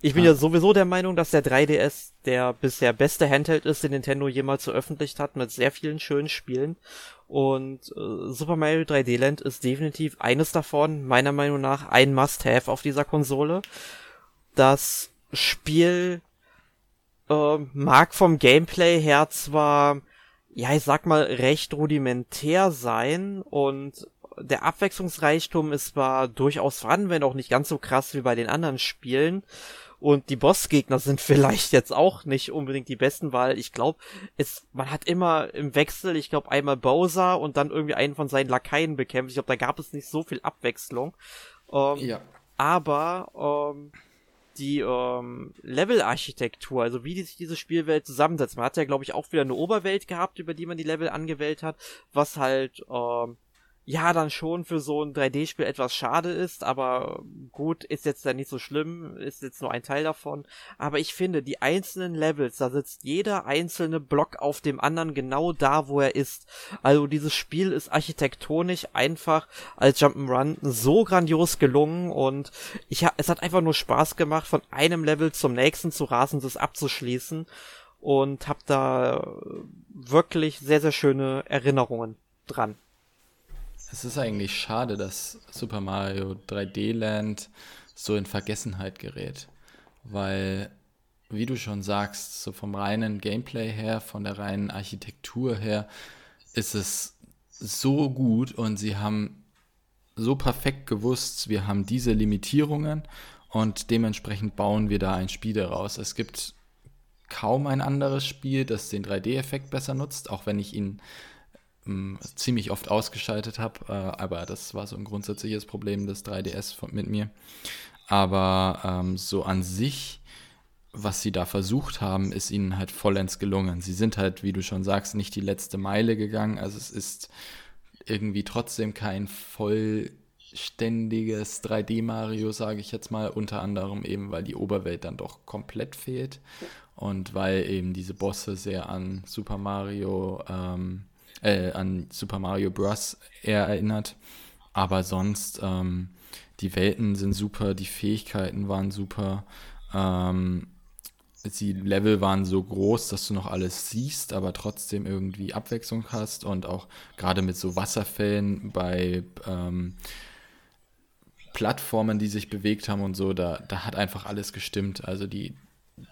Ich bin ah. ja sowieso der Meinung, dass der 3DS der bisher beste Handheld ist, den Nintendo jemals veröffentlicht hat, mit sehr vielen schönen Spielen. Und äh, Super Mario 3D Land ist definitiv eines davon, meiner Meinung nach ein Must-Have auf dieser Konsole. Das Spiel äh, mag vom Gameplay her zwar, ja, ich sag mal, recht rudimentär sein und der Abwechslungsreichtum ist zwar durchaus vorhanden, wenn auch nicht ganz so krass wie bei den anderen Spielen. Und die Bossgegner sind vielleicht jetzt auch nicht unbedingt die besten, weil ich glaube, es, man hat immer im Wechsel, ich glaube, einmal Bowser und dann irgendwie einen von seinen Lakaien bekämpft. Ich glaube, da gab es nicht so viel Abwechslung. Ähm, ja. Aber ähm, die ähm, Level-Architektur, also wie die sich diese Spielwelt zusammensetzt. Man hat ja, glaube ich, auch wieder eine Oberwelt gehabt, über die man die Level angewählt hat, was halt ähm, ja dann schon für so ein 3D-Spiel etwas schade ist, aber gut, ist jetzt ja nicht so schlimm, ist jetzt nur ein Teil davon. Aber ich finde, die einzelnen Levels, da sitzt jeder einzelne Block auf dem anderen genau da, wo er ist. Also dieses Spiel ist architektonisch einfach als Jump'n'Run so grandios gelungen und ich ha es hat einfach nur Spaß gemacht, von einem Level zum nächsten zu rasen, das abzuschließen und hab da wirklich sehr, sehr schöne Erinnerungen dran. Es ist eigentlich schade, dass Super Mario 3D Land so in Vergessenheit gerät, weil, wie du schon sagst, so vom reinen Gameplay her, von der reinen Architektur her, ist es so gut und sie haben so perfekt gewusst, wir haben diese Limitierungen und dementsprechend bauen wir da ein Spiel daraus. Es gibt kaum ein anderes Spiel, das den 3D-Effekt besser nutzt, auch wenn ich ihn ähm, ziemlich oft ausgeschaltet habe, äh, aber das war so ein grundsätzliches Problem des 3DS von, mit mir. Aber ähm, so an sich, was sie da versucht haben, ist ihnen halt vollends gelungen. Sie sind halt, wie du schon sagst, nicht die letzte Meile gegangen. Also es ist irgendwie trotzdem kein vollständiges 3D-Mario, sage ich jetzt mal, unter anderem eben, weil die Oberwelt dann doch komplett fehlt und weil eben diese Bosse sehr an Super Mario ähm, äh, an Super Mario Bros. eher erinnert. Aber sonst, ähm, die Welten sind super, die Fähigkeiten waren super. Ähm, die Level waren so groß, dass du noch alles siehst, aber trotzdem irgendwie Abwechslung hast und auch gerade mit so Wasserfällen bei ähm, Plattformen, die sich bewegt haben und so, da, da hat einfach alles gestimmt. Also die,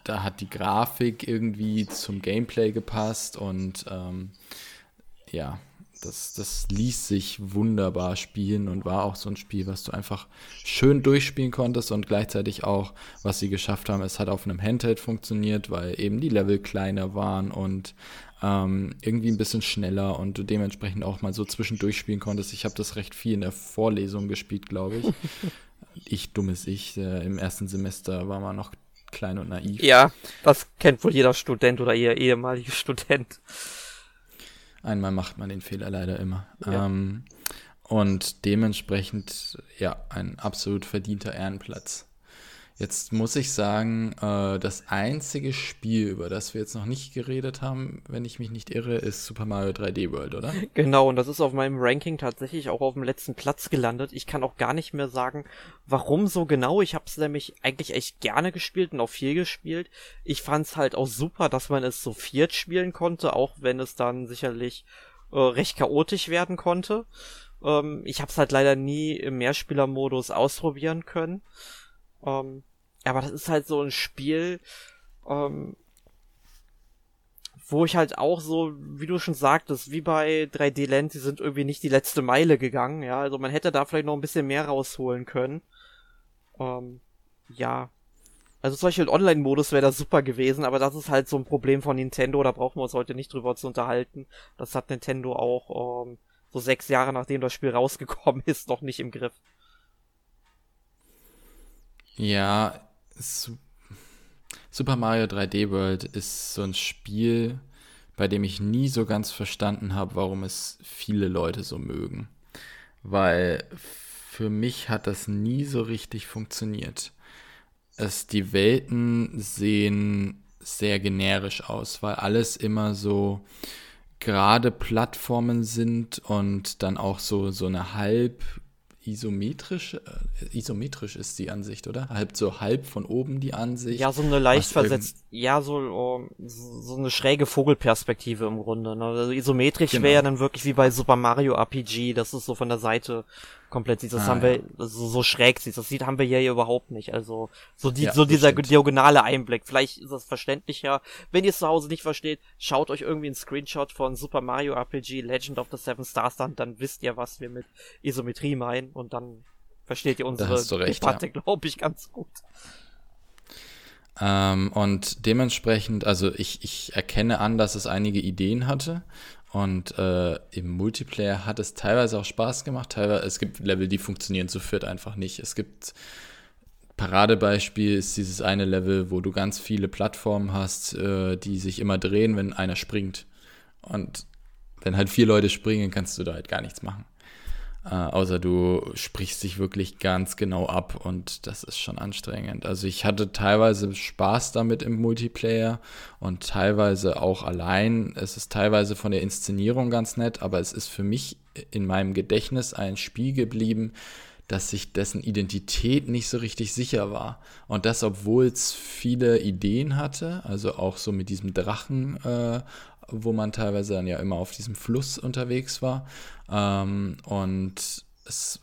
da hat die Grafik irgendwie zum Gameplay gepasst und ähm, ja, das, das ließ sich wunderbar spielen und war auch so ein Spiel, was du einfach schön durchspielen konntest und gleichzeitig auch, was sie geschafft haben, es hat auf einem Handheld funktioniert, weil eben die Level kleiner waren und ähm, irgendwie ein bisschen schneller und du dementsprechend auch mal so zwischendurch spielen konntest. Ich habe das recht viel in der Vorlesung gespielt, glaube ich. ich, dummes Ich, äh, im ersten Semester war man noch klein und naiv. Ja, das kennt wohl jeder Student oder ihr ehemaliger Student. Einmal macht man den Fehler leider immer. Ja. Ähm, und dementsprechend, ja, ein absolut verdienter Ehrenplatz. Jetzt muss ich sagen, äh, das einzige Spiel, über das wir jetzt noch nicht geredet haben, wenn ich mich nicht irre, ist Super Mario 3D World, oder? Genau, und das ist auf meinem Ranking tatsächlich auch auf dem letzten Platz gelandet. Ich kann auch gar nicht mehr sagen, warum so genau. Ich habe es nämlich eigentlich echt gerne gespielt und auch viel gespielt. Ich fand es halt auch super, dass man es so viert spielen konnte, auch wenn es dann sicherlich äh, recht chaotisch werden konnte. Ähm, ich habe es halt leider nie im Mehrspielermodus ausprobieren können. Ähm, aber das ist halt so ein Spiel, ähm, wo ich halt auch so, wie du schon sagtest, wie bei 3D Land, die sind irgendwie nicht die letzte Meile gegangen, ja. Also man hätte da vielleicht noch ein bisschen mehr rausholen können. Ähm, ja. Also zum Beispiel Online-Modus wäre da super gewesen, aber das ist halt so ein Problem von Nintendo, da brauchen wir uns heute nicht drüber zu unterhalten. Das hat Nintendo auch ähm, so sechs Jahre nachdem das Spiel rausgekommen ist, noch nicht im Griff. Ja, Super Mario 3D World ist so ein Spiel, bei dem ich nie so ganz verstanden habe, warum es viele Leute so mögen. Weil für mich hat das nie so richtig funktioniert. Es, die Welten sehen sehr generisch aus, weil alles immer so gerade Plattformen sind und dann auch so, so eine halb isometrisch, äh, isometrisch ist die Ansicht, oder? Halb so halb von oben die Ansicht. Ja, so eine leicht versetzt, ja, so, oh, so eine schräge Vogelperspektive im Grunde. Ne? Also isometrisch genau. wäre dann wirklich wie bei Super Mario RPG, das ist so von der Seite komplett sieht. Das ah, haben wir so, so schräg sieht. Das sieht haben wir hier überhaupt nicht. Also so die, ja, so dieser stimmt. diagonale Einblick. Vielleicht ist das verständlicher. Wenn ihr es zu Hause nicht versteht, schaut euch irgendwie einen Screenshot von Super Mario RPG Legend of the Seven Stars an, dann wisst ihr, was wir mit Isometrie meinen und dann versteht ihr unsere Debatte, ja. glaube ich, ganz gut. Ähm, und dementsprechend, also ich, ich erkenne an, dass es einige Ideen hatte und äh, im Multiplayer hat es teilweise auch Spaß gemacht. Teilweise, es gibt Level, die funktionieren zu viert einfach nicht. Es gibt Paradebeispiel ist dieses eine Level, wo du ganz viele Plattformen hast, äh, die sich immer drehen, wenn einer springt. Und wenn halt vier Leute springen, kannst du da halt gar nichts machen. Äh, außer du sprichst dich wirklich ganz genau ab und das ist schon anstrengend. Also ich hatte teilweise Spaß damit im Multiplayer und teilweise auch allein. Es ist teilweise von der Inszenierung ganz nett, aber es ist für mich in meinem Gedächtnis ein Spiel geblieben, dass sich dessen Identität nicht so richtig sicher war. Und das, obwohl es viele Ideen hatte, also auch so mit diesem Drachen äh, wo man teilweise dann ja immer auf diesem Fluss unterwegs war. Ähm, und es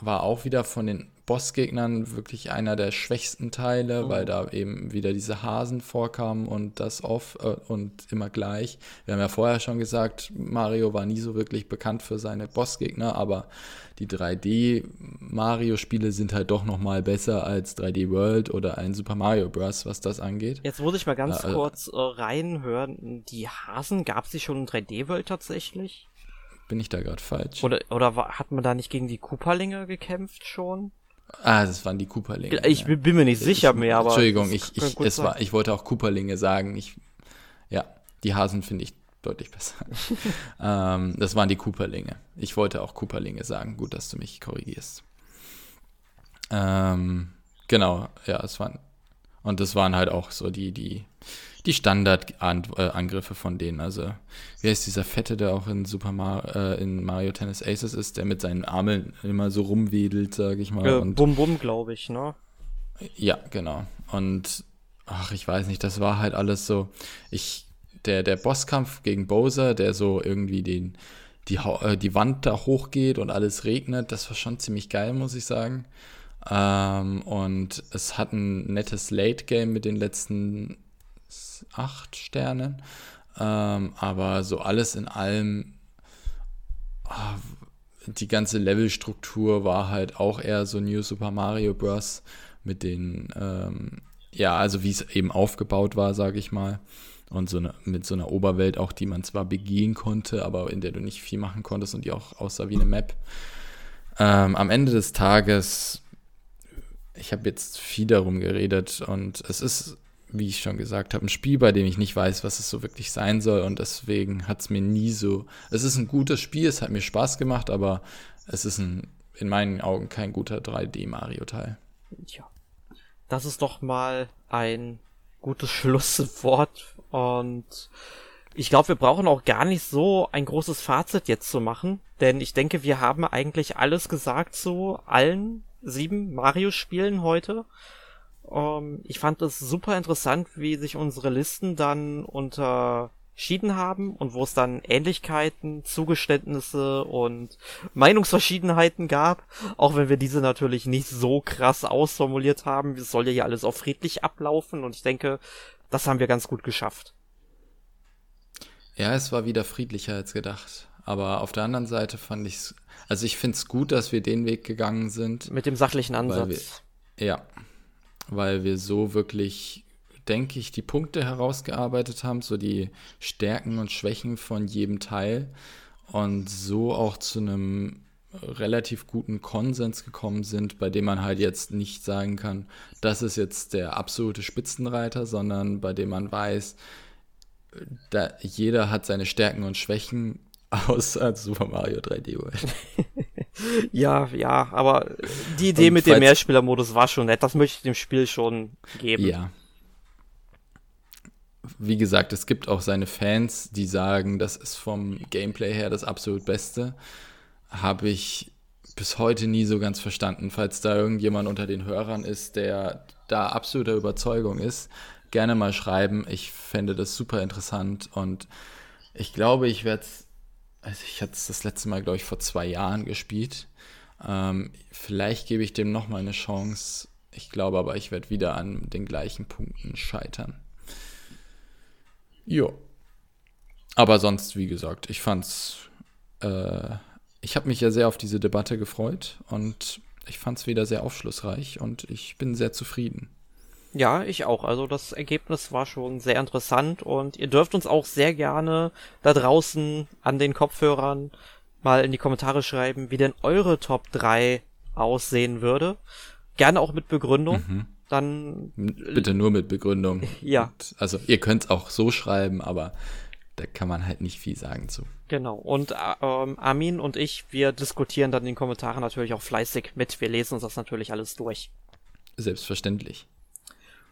war auch wieder von den Bossgegnern wirklich einer der schwächsten Teile, oh. weil da eben wieder diese Hasen vorkamen und das oft äh, und immer gleich. Wir haben ja vorher schon gesagt, Mario war nie so wirklich bekannt für seine Bossgegner, aber die 3D Mario Spiele sind halt doch noch mal besser als 3D World oder ein Super Mario Bros, was das angeht. Jetzt muss ich mal ganz äh, kurz äh, reinhören, die Hasen gab es schon in 3D World tatsächlich? Bin ich da gerade falsch? Oder oder hat man da nicht gegen die Cooperlinge gekämpft schon? Ah, das waren die Cooperlinge. Ich ja. bin mir nicht sicher ich, mehr, aber. Entschuldigung, ich, ich, es war, ich wollte auch Cooperlinge sagen. Ich, ja, die Hasen finde ich deutlich besser. ähm, das waren die Cooperlinge. Ich wollte auch Cooperlinge sagen. Gut, dass du mich korrigierst. Ähm, genau, ja, es waren. Und das waren halt auch so die, die die Standardangriffe von denen. Also, wie heißt dieser Fette, der auch in Super Mario, äh, in Mario Tennis Aces ist, der mit seinen Armen immer so rumwedelt, sag ich mal. Äh, und, Bum Bum, glaube ich, ne? Ja, genau. Und ach, ich weiß nicht, das war halt alles so. Ich, der, der Bosskampf gegen Bowser, der so irgendwie den, die, äh, die Wand da hochgeht und alles regnet, das war schon ziemlich geil, muss ich sagen. Ähm, und es hat ein nettes Late-Game mit den letzten acht Sternen. Ähm, aber so alles in allem, oh, die ganze Levelstruktur war halt auch eher so New Super Mario Bros. mit den, ähm, ja, also wie es eben aufgebaut war, sage ich mal. Und so eine, mit so einer Oberwelt auch, die man zwar begehen konnte, aber in der du nicht viel machen konntest und die auch aussah wie eine Map. Ähm, am Ende des Tages, ich habe jetzt viel darum geredet und es ist wie ich schon gesagt habe, ein Spiel, bei dem ich nicht weiß, was es so wirklich sein soll. Und deswegen hat es mir nie so. Es ist ein gutes Spiel, es hat mir Spaß gemacht, aber es ist ein, in meinen Augen kein guter 3D-Mario-Teil. Tja. Das ist doch mal ein gutes Schlusswort. Und ich glaube, wir brauchen auch gar nicht so ein großes Fazit jetzt zu machen. Denn ich denke, wir haben eigentlich alles gesagt zu allen sieben Mario-Spielen heute. Ähm, ich fand es super interessant, wie sich unsere Listen dann unter entschieden haben und wo es dann Ähnlichkeiten, Zugeständnisse und Meinungsverschiedenheiten gab, auch wenn wir diese natürlich nicht so krass ausformuliert haben. Es soll ja hier alles auch friedlich ablaufen und ich denke, das haben wir ganz gut geschafft. Ja, es war wieder friedlicher als gedacht. Aber auf der anderen Seite fand ich es, also ich finde es gut, dass wir den Weg gegangen sind. Mit dem sachlichen Ansatz. Wir, ja, weil wir so wirklich denke ich, die Punkte herausgearbeitet haben, so die Stärken und Schwächen von jedem Teil und so auch zu einem relativ guten Konsens gekommen sind, bei dem man halt jetzt nicht sagen kann, das ist jetzt der absolute Spitzenreiter, sondern bei dem man weiß, da jeder hat seine Stärken und Schwächen, außer Super Mario 3D World. ja, ja, aber die Idee und mit dem Mehrspielermodus war schon nett, das möchte ich dem Spiel schon geben. Ja, wie gesagt, es gibt auch seine Fans, die sagen, das ist vom Gameplay her das absolut Beste. Habe ich bis heute nie so ganz verstanden. Falls da irgendjemand unter den Hörern ist, der da absoluter Überzeugung ist, gerne mal schreiben. Ich fände das super interessant und ich glaube, ich werde es, also ich hatte es das letzte Mal, glaube ich, vor zwei Jahren gespielt. Ähm, vielleicht gebe ich dem nochmal eine Chance. Ich glaube aber, ich werde wieder an den gleichen Punkten scheitern. Ja. Aber sonst, wie gesagt, ich fand's. Äh, ich habe mich ja sehr auf diese Debatte gefreut und ich fand's wieder sehr aufschlussreich und ich bin sehr zufrieden. Ja, ich auch. Also das Ergebnis war schon sehr interessant und ihr dürft uns auch sehr gerne da draußen an den Kopfhörern mal in die Kommentare schreiben, wie denn eure Top 3 aussehen würde. Gerne auch mit Begründung. Mhm dann. Bitte nur mit Begründung. Ja. Und, also ihr könnt es auch so schreiben, aber da kann man halt nicht viel sagen zu. Genau. Und ähm, Armin und ich, wir diskutieren dann in den Kommentaren natürlich auch fleißig mit. Wir lesen uns das natürlich alles durch. Selbstverständlich.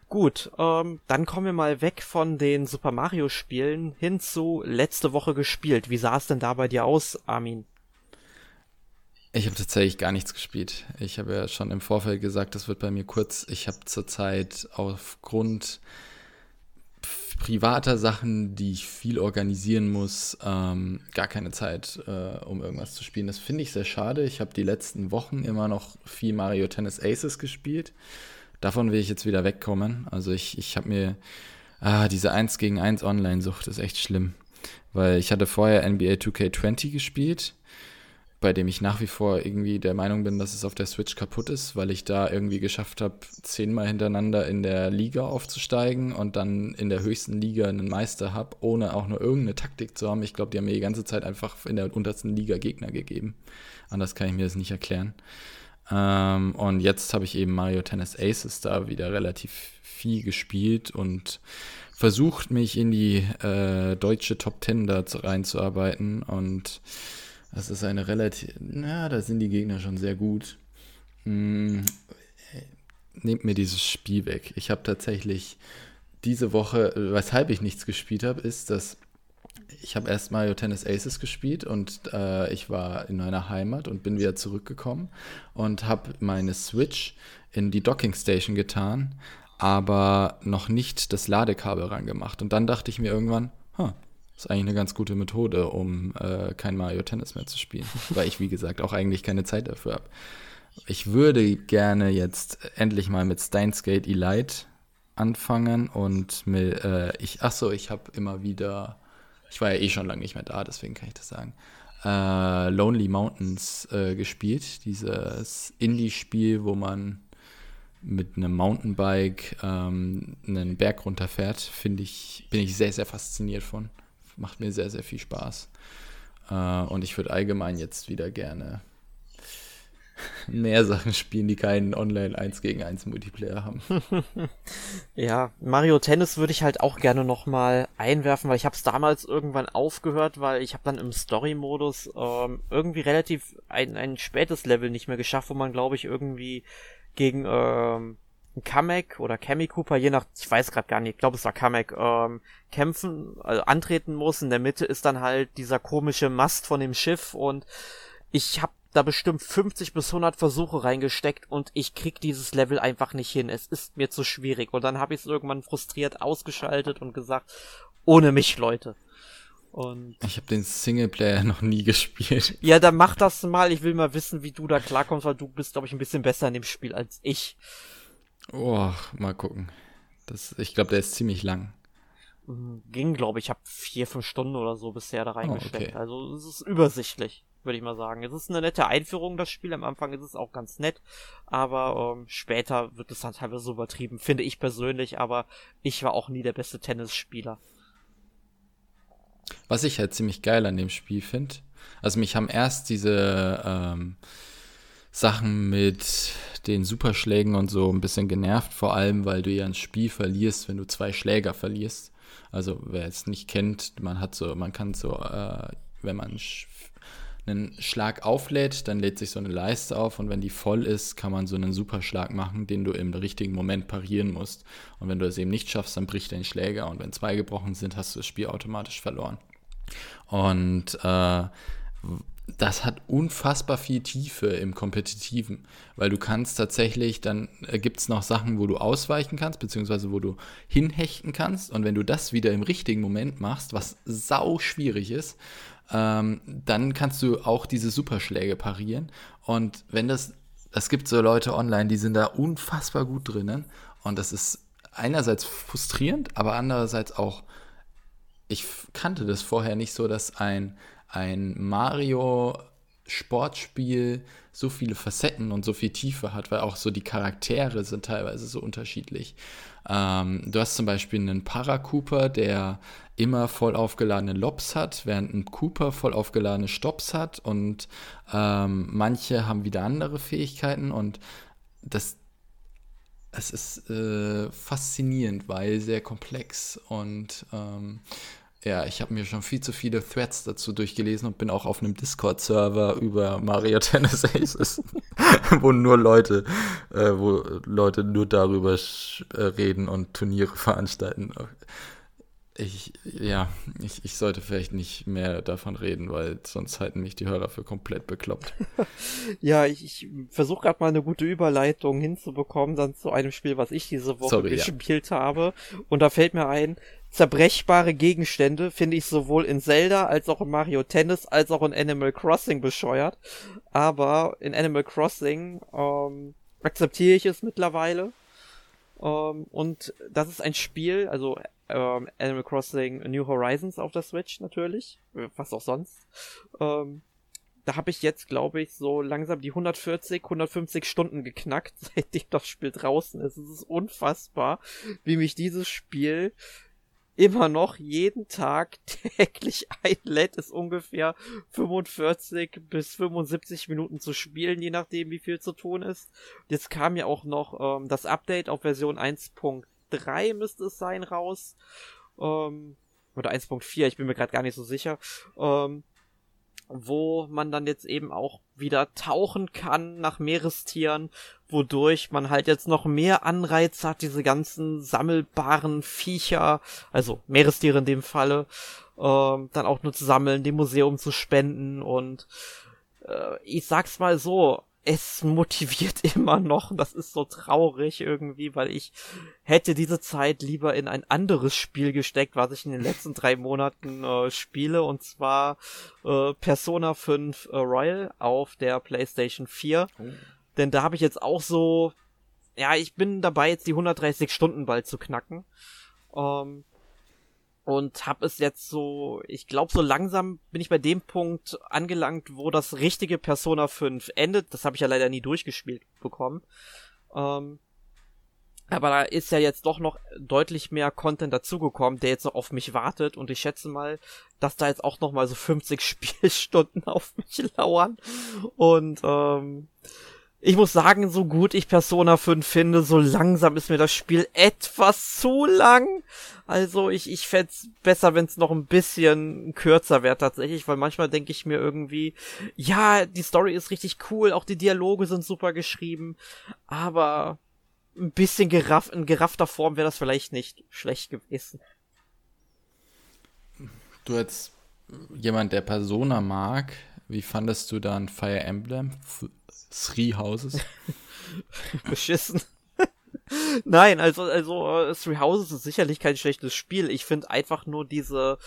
Gut, ähm, dann kommen wir mal weg von den Super Mario Spielen hin zu letzte Woche gespielt. Wie sah es denn da bei dir aus, Armin? Ich habe tatsächlich gar nichts gespielt. Ich habe ja schon im Vorfeld gesagt, das wird bei mir kurz. Ich habe zurzeit aufgrund privater Sachen, die ich viel organisieren muss, ähm, gar keine Zeit, äh, um irgendwas zu spielen. Das finde ich sehr schade. Ich habe die letzten Wochen immer noch viel Mario Tennis Aces gespielt. Davon will ich jetzt wieder wegkommen. Also ich, ich habe mir, ah, diese 1 gegen 1 Online-Sucht ist echt schlimm. Weil ich hatte vorher NBA 2K20 gespielt bei dem ich nach wie vor irgendwie der Meinung bin, dass es auf der Switch kaputt ist, weil ich da irgendwie geschafft habe, zehnmal hintereinander in der Liga aufzusteigen und dann in der höchsten Liga einen Meister habe, ohne auch nur irgendeine Taktik zu haben. Ich glaube, die haben mir die ganze Zeit einfach in der untersten Liga Gegner gegeben. Anders kann ich mir das nicht erklären. Ähm, und jetzt habe ich eben Mario Tennis Aces da wieder relativ viel gespielt und versucht, mich in die äh, deutsche Top Ten da reinzuarbeiten und das ist eine relativ. Na, da sind die Gegner schon sehr gut. Hm, nehmt mir dieses Spiel weg. Ich habe tatsächlich diese Woche, weshalb ich nichts gespielt habe, ist, dass ich habe erst Mario Tennis Aces gespielt und äh, ich war in meiner Heimat und bin wieder zurückgekommen und habe meine Switch in die Docking Station getan, aber noch nicht das Ladekabel rangemacht. Und dann dachte ich mir irgendwann, huh, ist eigentlich eine ganz gute Methode, um äh, kein Mario Tennis mehr zu spielen, weil ich, wie gesagt, auch eigentlich keine Zeit dafür habe. Ich würde gerne jetzt endlich mal mit Steins Gate Elite anfangen und mit, äh, ich, ach so, ich habe immer wieder, ich war ja eh schon lange nicht mehr da, deswegen kann ich das sagen, äh, Lonely Mountains äh, gespielt, dieses Indie-Spiel, wo man mit einem Mountainbike ähm, einen Berg runterfährt, finde ich, bin ich sehr, sehr fasziniert von macht mir sehr, sehr viel Spaß. Äh, und ich würde allgemein jetzt wieder gerne mehr Sachen spielen, die keinen Online 1 gegen 1 Multiplayer haben. ja, Mario Tennis würde ich halt auch gerne nochmal einwerfen, weil ich habe es damals irgendwann aufgehört, weil ich habe dann im Story-Modus ähm, irgendwie relativ ein, ein spätes Level nicht mehr geschafft, wo man glaube ich irgendwie gegen ähm, Kamek oder Kami Cooper, je nach, ich weiß gerade gar nicht, ich glaube es war Kamek, ähm, kämpfen, also antreten muss. In der Mitte ist dann halt dieser komische Mast von dem Schiff und ich habe da bestimmt 50 bis 100 Versuche reingesteckt und ich krieg dieses Level einfach nicht hin. Es ist mir zu schwierig. Und dann habe ich es irgendwann frustriert ausgeschaltet und gesagt, ohne mich, Leute. Und ich habe den Singleplayer noch nie gespielt. Ja, dann mach das mal. Ich will mal wissen, wie du da klarkommst, weil du bist, glaube ich, ein bisschen besser in dem Spiel als ich. Oh, mal gucken. Das, ich glaube, der ist ziemlich lang. Ging, glaube ich, ich habe vier, fünf Stunden oder so bisher da reingesteckt. Oh, okay. Also es ist übersichtlich, würde ich mal sagen. Es ist eine nette Einführung, das Spiel. Am Anfang ist es auch ganz nett, aber ähm, später wird es dann teilweise übertrieben, finde ich persönlich, aber ich war auch nie der beste Tennisspieler. Was ich halt ziemlich geil an dem Spiel finde, also mich haben erst diese ähm, Sachen mit den Superschlägen und so ein bisschen genervt, vor allem weil du ja ein Spiel verlierst, wenn du zwei Schläger verlierst. Also wer es nicht kennt, man hat so, man kann so, äh, wenn man einen Schlag auflädt, dann lädt sich so eine Leiste auf und wenn die voll ist, kann man so einen Superschlag machen, den du im richtigen Moment parieren musst. Und wenn du es eben nicht schaffst, dann bricht dein Schläger und wenn zwei gebrochen sind, hast du das Spiel automatisch verloren. Und äh, das hat unfassbar viel Tiefe im Kompetitiven, weil du kannst tatsächlich, dann äh, gibt es noch Sachen, wo du ausweichen kannst, beziehungsweise wo du hinhechten kannst. Und wenn du das wieder im richtigen Moment machst, was sau schwierig ist, ähm, dann kannst du auch diese Superschläge parieren. Und wenn das, es gibt so Leute online, die sind da unfassbar gut drinnen. Und das ist einerseits frustrierend, aber andererseits auch, ich kannte das vorher nicht so, dass ein, ein Mario Sportspiel so viele Facetten und so viel Tiefe hat, weil auch so die Charaktere sind teilweise so unterschiedlich. Ähm, du hast zum Beispiel einen Paracooper, der immer voll aufgeladene Lobs hat, während ein Cooper voll aufgeladene Stops hat und ähm, manche haben wieder andere Fähigkeiten und das es ist äh, faszinierend, weil sehr komplex und ähm, ja, ich habe mir schon viel zu viele Threads dazu durchgelesen und bin auch auf einem Discord-Server über Mario Tennis Aces, wo nur Leute, äh, wo Leute nur darüber äh, reden und Turniere veranstalten. Ich, ja, ich, ich sollte vielleicht nicht mehr davon reden, weil sonst halten mich die Hörer für komplett bekloppt. ja, ich, ich versuche gerade mal eine gute Überleitung hinzubekommen, dann zu einem Spiel, was ich diese Woche Sorry, gespielt ja. habe. Und da fällt mir ein, zerbrechbare Gegenstände finde ich sowohl in Zelda als auch in Mario Tennis als auch in Animal Crossing bescheuert. Aber in Animal Crossing ähm, akzeptiere ich es mittlerweile. Ähm, und das ist ein Spiel, also ähm, Animal Crossing New Horizons auf der Switch natürlich, was auch sonst. Ähm, da habe ich jetzt, glaube ich, so langsam die 140, 150 Stunden geknackt, seitdem das Spiel draußen ist. Es ist unfassbar, wie mich dieses Spiel immer noch jeden Tag täglich einlädt, ist ungefähr 45 bis 75 Minuten zu spielen, je nachdem wie viel zu tun ist. Jetzt kam ja auch noch ähm, das Update auf Version 1.3 müsste es sein raus. Ähm, oder 1.4, ich bin mir gerade gar nicht so sicher. Ähm, wo man dann jetzt eben auch wieder tauchen kann nach Meerestieren, wodurch man halt jetzt noch mehr Anreiz hat, diese ganzen sammelbaren Viecher, also Meerestiere in dem Falle, ähm, dann auch nur zu sammeln, dem Museum zu spenden und äh, ich sag's mal so, es motiviert immer noch. Das ist so traurig irgendwie, weil ich hätte diese Zeit lieber in ein anderes Spiel gesteckt, was ich in den letzten drei Monaten äh, spiele, und zwar äh, Persona 5 äh, Royal auf der PlayStation 4. Oh. Denn da habe ich jetzt auch so, ja, ich bin dabei, jetzt die 130 Stunden bald zu knacken. Ähm, und habe es jetzt so, ich glaube, so langsam bin ich bei dem Punkt angelangt, wo das richtige Persona 5 endet. Das habe ich ja leider nie durchgespielt bekommen. Ähm, aber da ist ja jetzt doch noch deutlich mehr Content dazugekommen, der jetzt noch auf mich wartet und ich schätze mal, dass da jetzt auch noch mal so 50 Spielstunden auf mich lauern und ähm, ich muss sagen, so gut ich Persona 5 finde, so langsam ist mir das Spiel etwas zu lang. Also ich, ich fände besser, wenn es noch ein bisschen kürzer wäre tatsächlich, weil manchmal denke ich mir irgendwie, ja, die Story ist richtig cool, auch die Dialoge sind super geschrieben, aber ein bisschen geraff, in geraffter Form wäre das vielleicht nicht schlecht gewesen. Du als jemand, der Persona mag, wie fandest du dann Fire Emblem? Three Houses. Beschissen. Nein, also, also äh, Three Houses ist sicherlich kein schlechtes Spiel. Ich finde einfach nur diese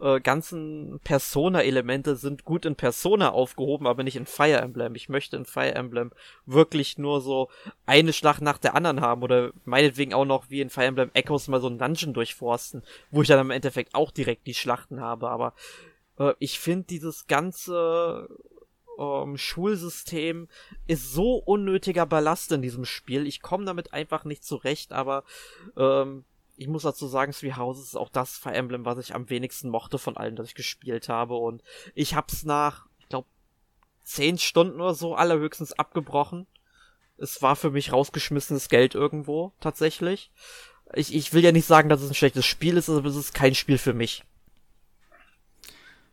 äh, ganzen Persona-Elemente sind gut in Persona aufgehoben, aber nicht in Fire Emblem. Ich möchte in Fire Emblem wirklich nur so eine Schlacht nach der anderen haben oder meinetwegen auch noch wie in Fire Emblem Echoes mal so ein Dungeon durchforsten, wo ich dann im Endeffekt auch direkt die Schlachten habe. Aber äh, ich finde dieses ganze ähm, Schulsystem ist so unnötiger Ballast in diesem Spiel. Ich komme damit einfach nicht zurecht, aber ähm, ich muss dazu sagen, Three Houses ist auch das Fire Emblem, was ich am wenigsten mochte von allen, das ich gespielt habe. Und ich hab's nach, ich glaube, zehn Stunden oder so allerhöchstens abgebrochen. Es war für mich rausgeschmissenes Geld irgendwo, tatsächlich. Ich, ich will ja nicht sagen, dass es ein schlechtes Spiel ist, aber es ist kein Spiel für mich.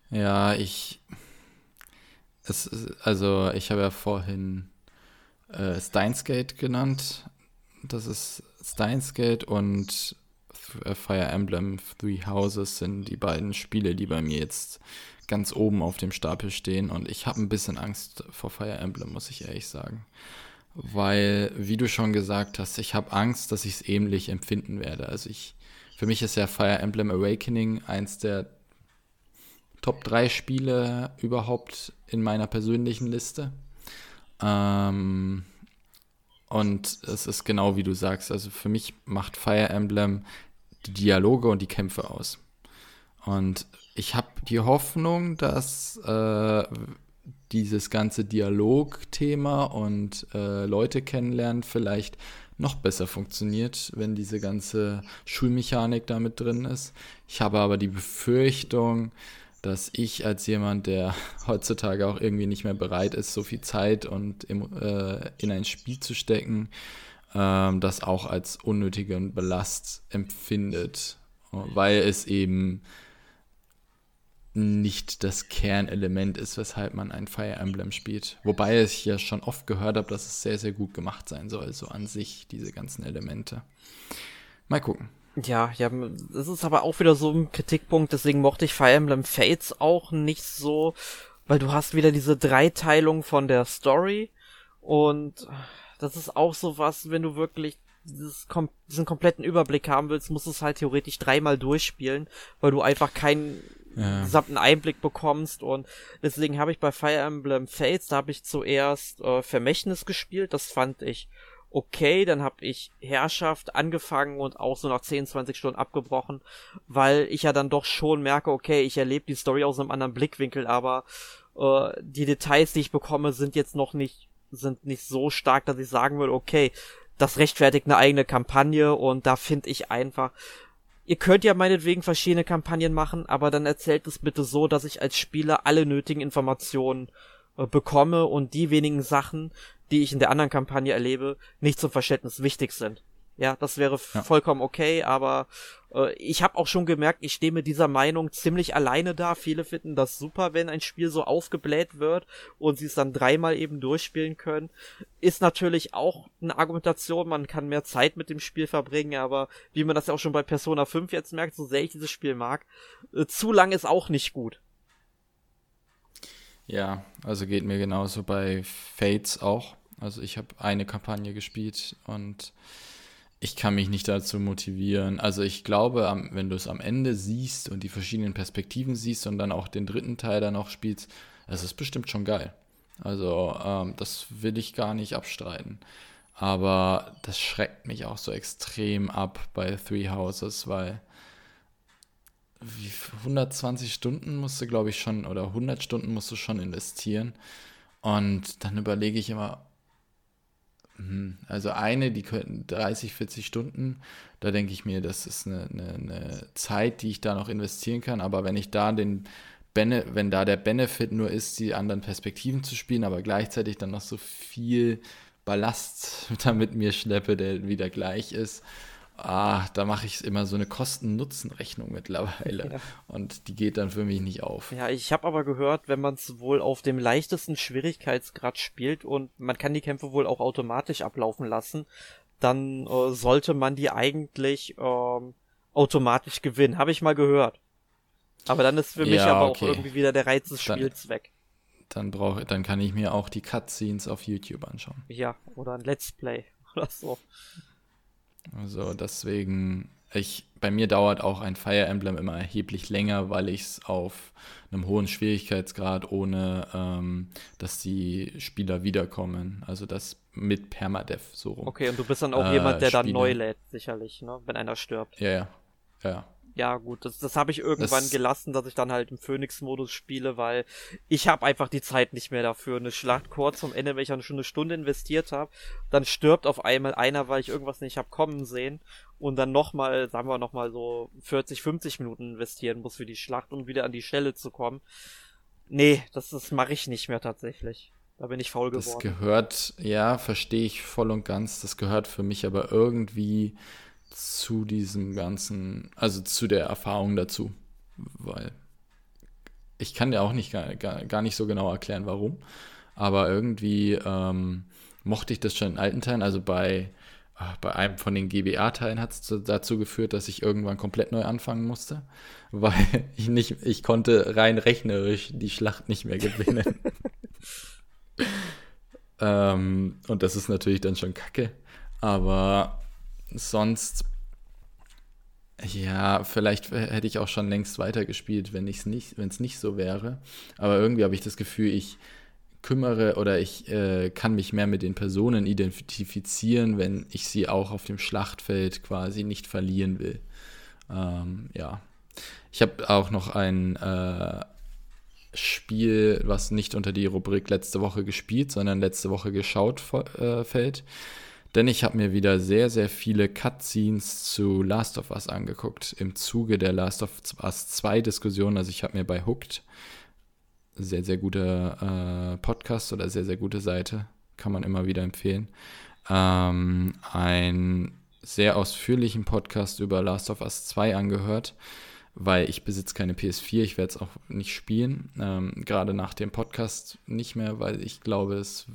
Ja, ich. Es, also, ich habe ja vorhin äh, Steins Gate genannt. Das ist Steins Gate und äh, Fire Emblem Three Houses sind die beiden Spiele, die bei mir jetzt ganz oben auf dem Stapel stehen. Und ich habe ein bisschen Angst vor Fire Emblem, muss ich ehrlich sagen. Weil, wie du schon gesagt hast, ich habe Angst, dass ich es ähnlich empfinden werde. Also ich, für mich ist ja Fire Emblem Awakening eins der Top 3 Spiele überhaupt in meiner persönlichen Liste. Ähm, und es ist genau wie du sagst. Also für mich macht Fire Emblem die Dialoge und die Kämpfe aus. Und ich habe die Hoffnung, dass äh, dieses ganze Dialogthema und äh, Leute kennenlernen vielleicht noch besser funktioniert, wenn diese ganze Schulmechanik damit drin ist. Ich habe aber die Befürchtung, dass ich als jemand, der heutzutage auch irgendwie nicht mehr bereit ist, so viel Zeit und äh, in ein Spiel zu stecken, ähm, das auch als unnötigen Belast empfindet, weil es eben nicht das Kernelement ist, weshalb man ein Fire Emblem spielt. Wobei ich ja schon oft gehört habe, dass es sehr, sehr gut gemacht sein soll, so an sich, diese ganzen Elemente. Mal gucken. Ja, ja, das ist aber auch wieder so ein Kritikpunkt, deswegen mochte ich Fire Emblem Fates auch nicht so, weil du hast wieder diese Dreiteilung von der Story und das ist auch so was, wenn du wirklich dieses, diesen kompletten Überblick haben willst, musst du es halt theoretisch dreimal durchspielen, weil du einfach keinen ja. gesamten Einblick bekommst und deswegen habe ich bei Fire Emblem Fates, da habe ich zuerst äh, Vermächtnis gespielt, das fand ich okay, dann habe ich Herrschaft angefangen und auch so nach 10, 20 Stunden abgebrochen, weil ich ja dann doch schon merke, okay, ich erlebe die Story aus einem anderen Blickwinkel, aber äh, die Details, die ich bekomme, sind jetzt noch nicht sind nicht so stark, dass ich sagen würde, okay, das rechtfertigt eine eigene Kampagne und da finde ich einfach, ihr könnt ja meinetwegen verschiedene Kampagnen machen, aber dann erzählt es bitte so, dass ich als Spieler alle nötigen Informationen äh, bekomme und die wenigen Sachen, die ich in der anderen Kampagne erlebe, nicht zum Verständnis wichtig sind. Ja, das wäre ja. vollkommen okay, aber äh, ich habe auch schon gemerkt, ich stehe mit dieser Meinung ziemlich alleine da. Viele finden das super, wenn ein Spiel so aufgebläht wird und sie es dann dreimal eben durchspielen können. Ist natürlich auch eine Argumentation, man kann mehr Zeit mit dem Spiel verbringen, aber wie man das ja auch schon bei Persona 5 jetzt merkt, so sehr ich dieses Spiel mag, äh, zu lang ist auch nicht gut. Ja, also geht mir genauso bei Fates auch. Also ich habe eine Kampagne gespielt und ich kann mich nicht dazu motivieren. Also ich glaube, wenn du es am Ende siehst und die verschiedenen Perspektiven siehst und dann auch den dritten Teil dann auch spielst, das ist bestimmt schon geil. Also ähm, das will ich gar nicht abstreiten. Aber das schreckt mich auch so extrem ab bei Three Houses, weil 120 Stunden musst du, glaube ich, schon, oder 100 Stunden musst du schon investieren. Und dann überlege ich immer, Mhm. Also eine, die könnten 30, 40 Stunden, da denke ich mir, das ist eine, eine, eine, Zeit, die ich da noch investieren kann. Aber wenn ich da den Bene wenn da der Benefit nur ist, die anderen Perspektiven zu spielen, aber gleichzeitig dann noch so viel Ballast damit mir schleppe, der wieder gleich ist, ah, da mache ich immer so eine Kosten-Nutzen-Rechnung mittlerweile. Ja. Und die geht dann für mich nicht auf. Ja, ich habe aber gehört, wenn man es wohl auf dem leichtesten Schwierigkeitsgrad spielt und man kann die Kämpfe wohl auch automatisch ablaufen lassen, dann äh, sollte man die eigentlich ähm, automatisch gewinnen. Habe ich mal gehört. Aber dann ist für mich ja, aber okay. auch irgendwie wieder der Reiz des Spiels dann, weg. Dann brauche, dann kann ich mir auch die Cutscenes auf YouTube anschauen. Ja, oder ein Let's Play oder so. Also deswegen, ich, bei mir dauert auch ein Fire Emblem immer erheblich länger, weil ich es auf einem hohen Schwierigkeitsgrad ohne, ähm, dass die Spieler wiederkommen. Also das mit Permadeath so rum. Okay, und du bist dann auch äh, jemand, der spiele. dann neu lädt, sicherlich, ne? Wenn einer stirbt. Ja, ja. Ja ja gut, das, das habe ich irgendwann das gelassen, dass ich dann halt im Phoenix-Modus spiele, weil ich habe einfach die Zeit nicht mehr dafür. Eine Schlacht kurz zum Ende, wenn ich dann schon eine Stunde investiert habe, dann stirbt auf einmal einer, weil ich irgendwas nicht hab kommen sehen und dann nochmal, sagen wir nochmal so 40, 50 Minuten investieren muss für die Schlacht, um wieder an die Stelle zu kommen. Nee, das, das mache ich nicht mehr tatsächlich. Da bin ich faul geworden. Das gehört, ja, verstehe ich voll und ganz. Das gehört für mich aber irgendwie zu diesem ganzen, also zu der Erfahrung dazu, weil ich kann dir auch nicht gar, gar, nicht so genau erklären, warum, aber irgendwie ähm, mochte ich das schon in alten Teilen, also bei, ah, bei einem von den GBA-Teilen hat es dazu geführt, dass ich irgendwann komplett neu anfangen musste, weil ich nicht, ich konnte rein rechnerisch die Schlacht nicht mehr gewinnen. ähm, und das ist natürlich dann schon kacke, aber sonst, ja, vielleicht hätte ich auch schon längst weitergespielt, wenn es nicht, nicht so wäre. Aber irgendwie habe ich das Gefühl, ich kümmere oder ich äh, kann mich mehr mit den Personen identifizieren, wenn ich sie auch auf dem Schlachtfeld quasi nicht verlieren will. Ähm, ja. Ich habe auch noch ein äh, Spiel, was nicht unter die Rubrik letzte Woche gespielt, sondern letzte Woche geschaut äh, fällt. Denn ich habe mir wieder sehr, sehr viele Cutscenes zu Last of Us angeguckt. Im Zuge der Last of Us 2 Diskussion. Also ich habe mir bei Hooked, sehr, sehr guter äh, Podcast oder sehr, sehr gute Seite, kann man immer wieder empfehlen, ähm, einen sehr ausführlichen Podcast über Last of Us 2 angehört weil ich besitze keine PS4, ich werde es auch nicht spielen. Ähm, Gerade nach dem Podcast nicht mehr, weil ich glaube, es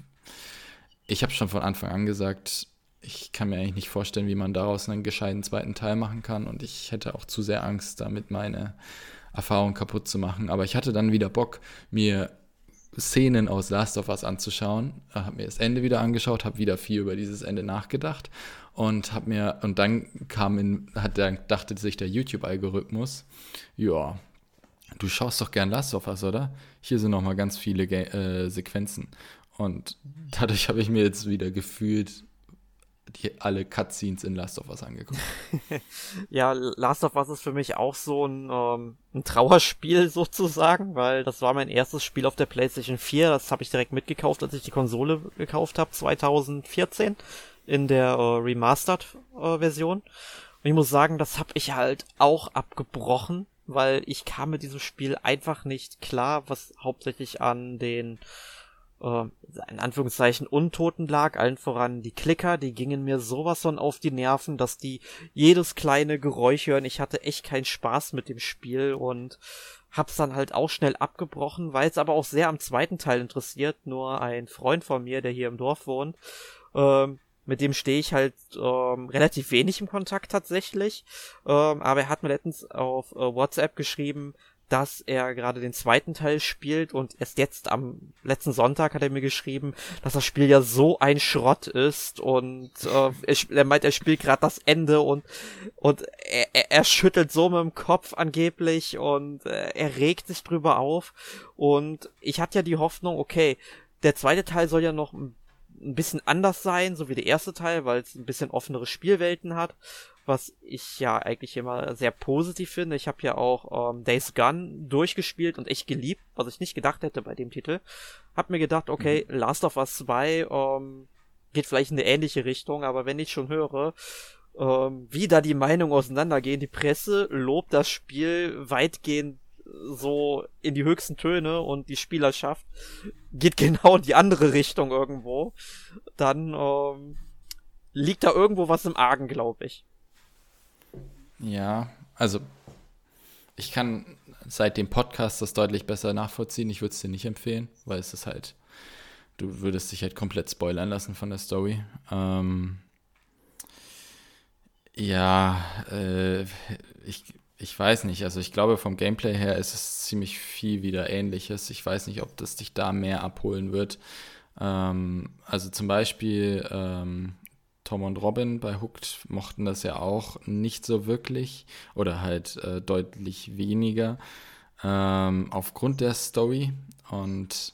ich habe schon von Anfang an gesagt, ich kann mir eigentlich nicht vorstellen, wie man daraus einen gescheiten zweiten Teil machen kann. Und ich hätte auch zu sehr Angst, damit meine Erfahrung kaputt zu machen. Aber ich hatte dann wieder Bock, mir Szenen aus Last of Us anzuschauen, habe mir das Ende wieder angeschaut, habe wieder viel über dieses Ende nachgedacht und habe mir und dann kam in hat dann dachte sich der YouTube Algorithmus, ja, du schaust doch gern Last of Us, oder? Hier sind noch mal ganz viele äh, Sequenzen und dadurch habe ich mir jetzt wieder gefühlt die, alle Cutscenes in Last of Us angeguckt. ja, Last of Us ist für mich auch so ein, ähm, ein Trauerspiel sozusagen, weil das war mein erstes Spiel auf der PlayStation 4. Das habe ich direkt mitgekauft, als ich die Konsole gekauft habe, 2014 in der äh, Remastered-Version. Äh, Und ich muss sagen, das habe ich halt auch abgebrochen, weil ich kam mit diesem Spiel einfach nicht klar, was hauptsächlich an den äh, in Anführungszeichen Untoten lag, allen voran die Klicker, die gingen mir sowas von auf die Nerven, dass die jedes kleine Geräusch hören. Ich hatte echt keinen Spaß mit dem Spiel und hab's dann halt auch schnell abgebrochen, weil es aber auch sehr am zweiten Teil interessiert. Nur ein Freund von mir, der hier im Dorf wohnt, ähm, mit dem stehe ich halt ähm, relativ wenig im Kontakt tatsächlich. Ähm, aber er hat mir letztens auf äh, WhatsApp geschrieben, dass er gerade den zweiten Teil spielt und erst jetzt am letzten Sonntag hat er mir geschrieben, dass das Spiel ja so ein Schrott ist und äh, er, er meint, er spielt gerade das Ende und und er, er, schüttelt so mit dem Kopf angeblich und äh, er regt sich drüber auf und ich hatte ja die Hoffnung, okay, der zweite Teil soll ja noch ein bisschen anders sein, so wie der erste Teil, weil es ein bisschen offenere Spielwelten hat was ich ja eigentlich immer sehr positiv finde. Ich habe ja auch ähm, Days Gone durchgespielt und echt geliebt, was ich nicht gedacht hätte bei dem Titel. Hab mir gedacht, okay, mhm. Last of Us 2 ähm, geht vielleicht in eine ähnliche Richtung, aber wenn ich schon höre, ähm, wie da die Meinungen auseinandergehen, die Presse lobt das Spiel weitgehend so in die höchsten Töne und die Spielerschaft geht genau in die andere Richtung irgendwo, dann ähm, liegt da irgendwo was im Argen, glaube ich. Ja, also ich kann seit dem Podcast das deutlich besser nachvollziehen. Ich würde es dir nicht empfehlen, weil es ist halt, du würdest dich halt komplett spoilern lassen von der Story. Ähm, ja, äh, ich, ich weiß nicht. Also ich glaube, vom Gameplay her ist es ziemlich viel wieder ähnliches. Ich weiß nicht, ob das dich da mehr abholen wird. Ähm, also zum Beispiel ähm, Tom und Robin bei Hooked mochten das ja auch nicht so wirklich oder halt äh, deutlich weniger ähm, aufgrund der Story. Und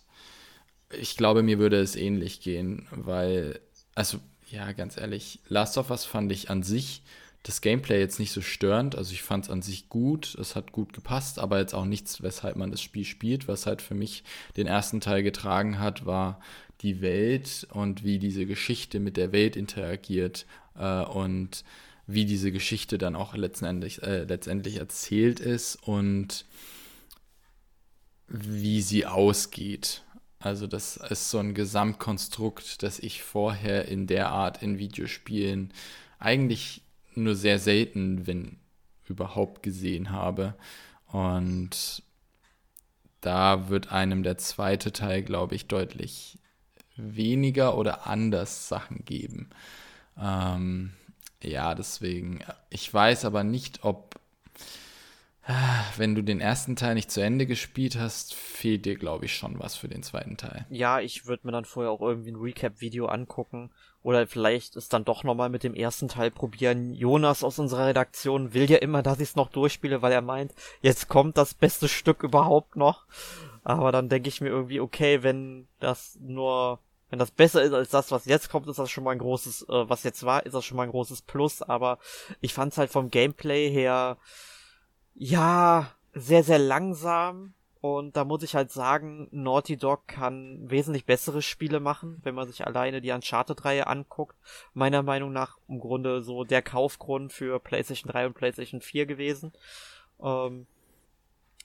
ich glaube, mir würde es ähnlich gehen, weil, also ja, ganz ehrlich, Last of Us fand ich an sich das Gameplay jetzt nicht so störend. Also ich fand es an sich gut, es hat gut gepasst, aber jetzt auch nichts, weshalb man das Spiel spielt. Was halt für mich den ersten Teil getragen hat, war die Welt und wie diese Geschichte mit der Welt interagiert äh, und wie diese Geschichte dann auch letztendlich, äh, letztendlich erzählt ist und wie sie ausgeht. Also das ist so ein Gesamtkonstrukt, das ich vorher in der Art in Videospielen eigentlich nur sehr selten, wenn überhaupt, gesehen habe. Und da wird einem der zweite Teil, glaube ich, deutlich weniger oder anders Sachen geben. Ähm, ja, deswegen, ich weiß aber nicht, ob wenn du den ersten Teil nicht zu Ende gespielt hast, fehlt dir, glaube ich, schon was für den zweiten Teil. Ja, ich würde mir dann vorher auch irgendwie ein Recap-Video angucken. Oder vielleicht es dann doch nochmal mit dem ersten Teil probieren. Jonas aus unserer Redaktion will ja immer, dass ich es noch durchspiele, weil er meint, jetzt kommt das beste Stück überhaupt noch. Aber dann denke ich mir irgendwie, okay, wenn das nur, wenn das besser ist als das, was jetzt kommt, ist das schon mal ein großes, äh, was jetzt war, ist das schon mal ein großes Plus. Aber ich fand es halt vom Gameplay her, ja, sehr, sehr langsam. Und da muss ich halt sagen, Naughty Dog kann wesentlich bessere Spiele machen, wenn man sich alleine die Uncharted-Reihe anguckt. Meiner Meinung nach im Grunde so der Kaufgrund für PlayStation 3 und PlayStation 4 gewesen. Ähm,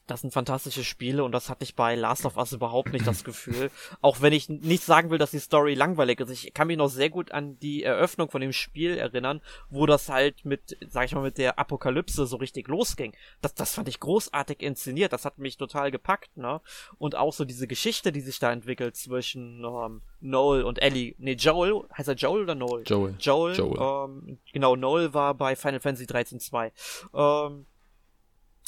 das sind fantastische Spiele und das hatte ich bei Last of Us überhaupt nicht das Gefühl. Auch wenn ich nicht sagen will, dass die Story langweilig ist. Ich kann mich noch sehr gut an die Eröffnung von dem Spiel erinnern, wo das halt mit, sag ich mal, mit der Apokalypse so richtig losging. Das, das fand ich großartig inszeniert. Das hat mich total gepackt, ne? Und auch so diese Geschichte, die sich da entwickelt zwischen ähm, Noel und Ellie. Nee, Joel. Heißt er Joel oder Noel? Joel. Joel. Joel. Ähm, genau, Noel war bei Final Fantasy 13 2. Ähm, äh,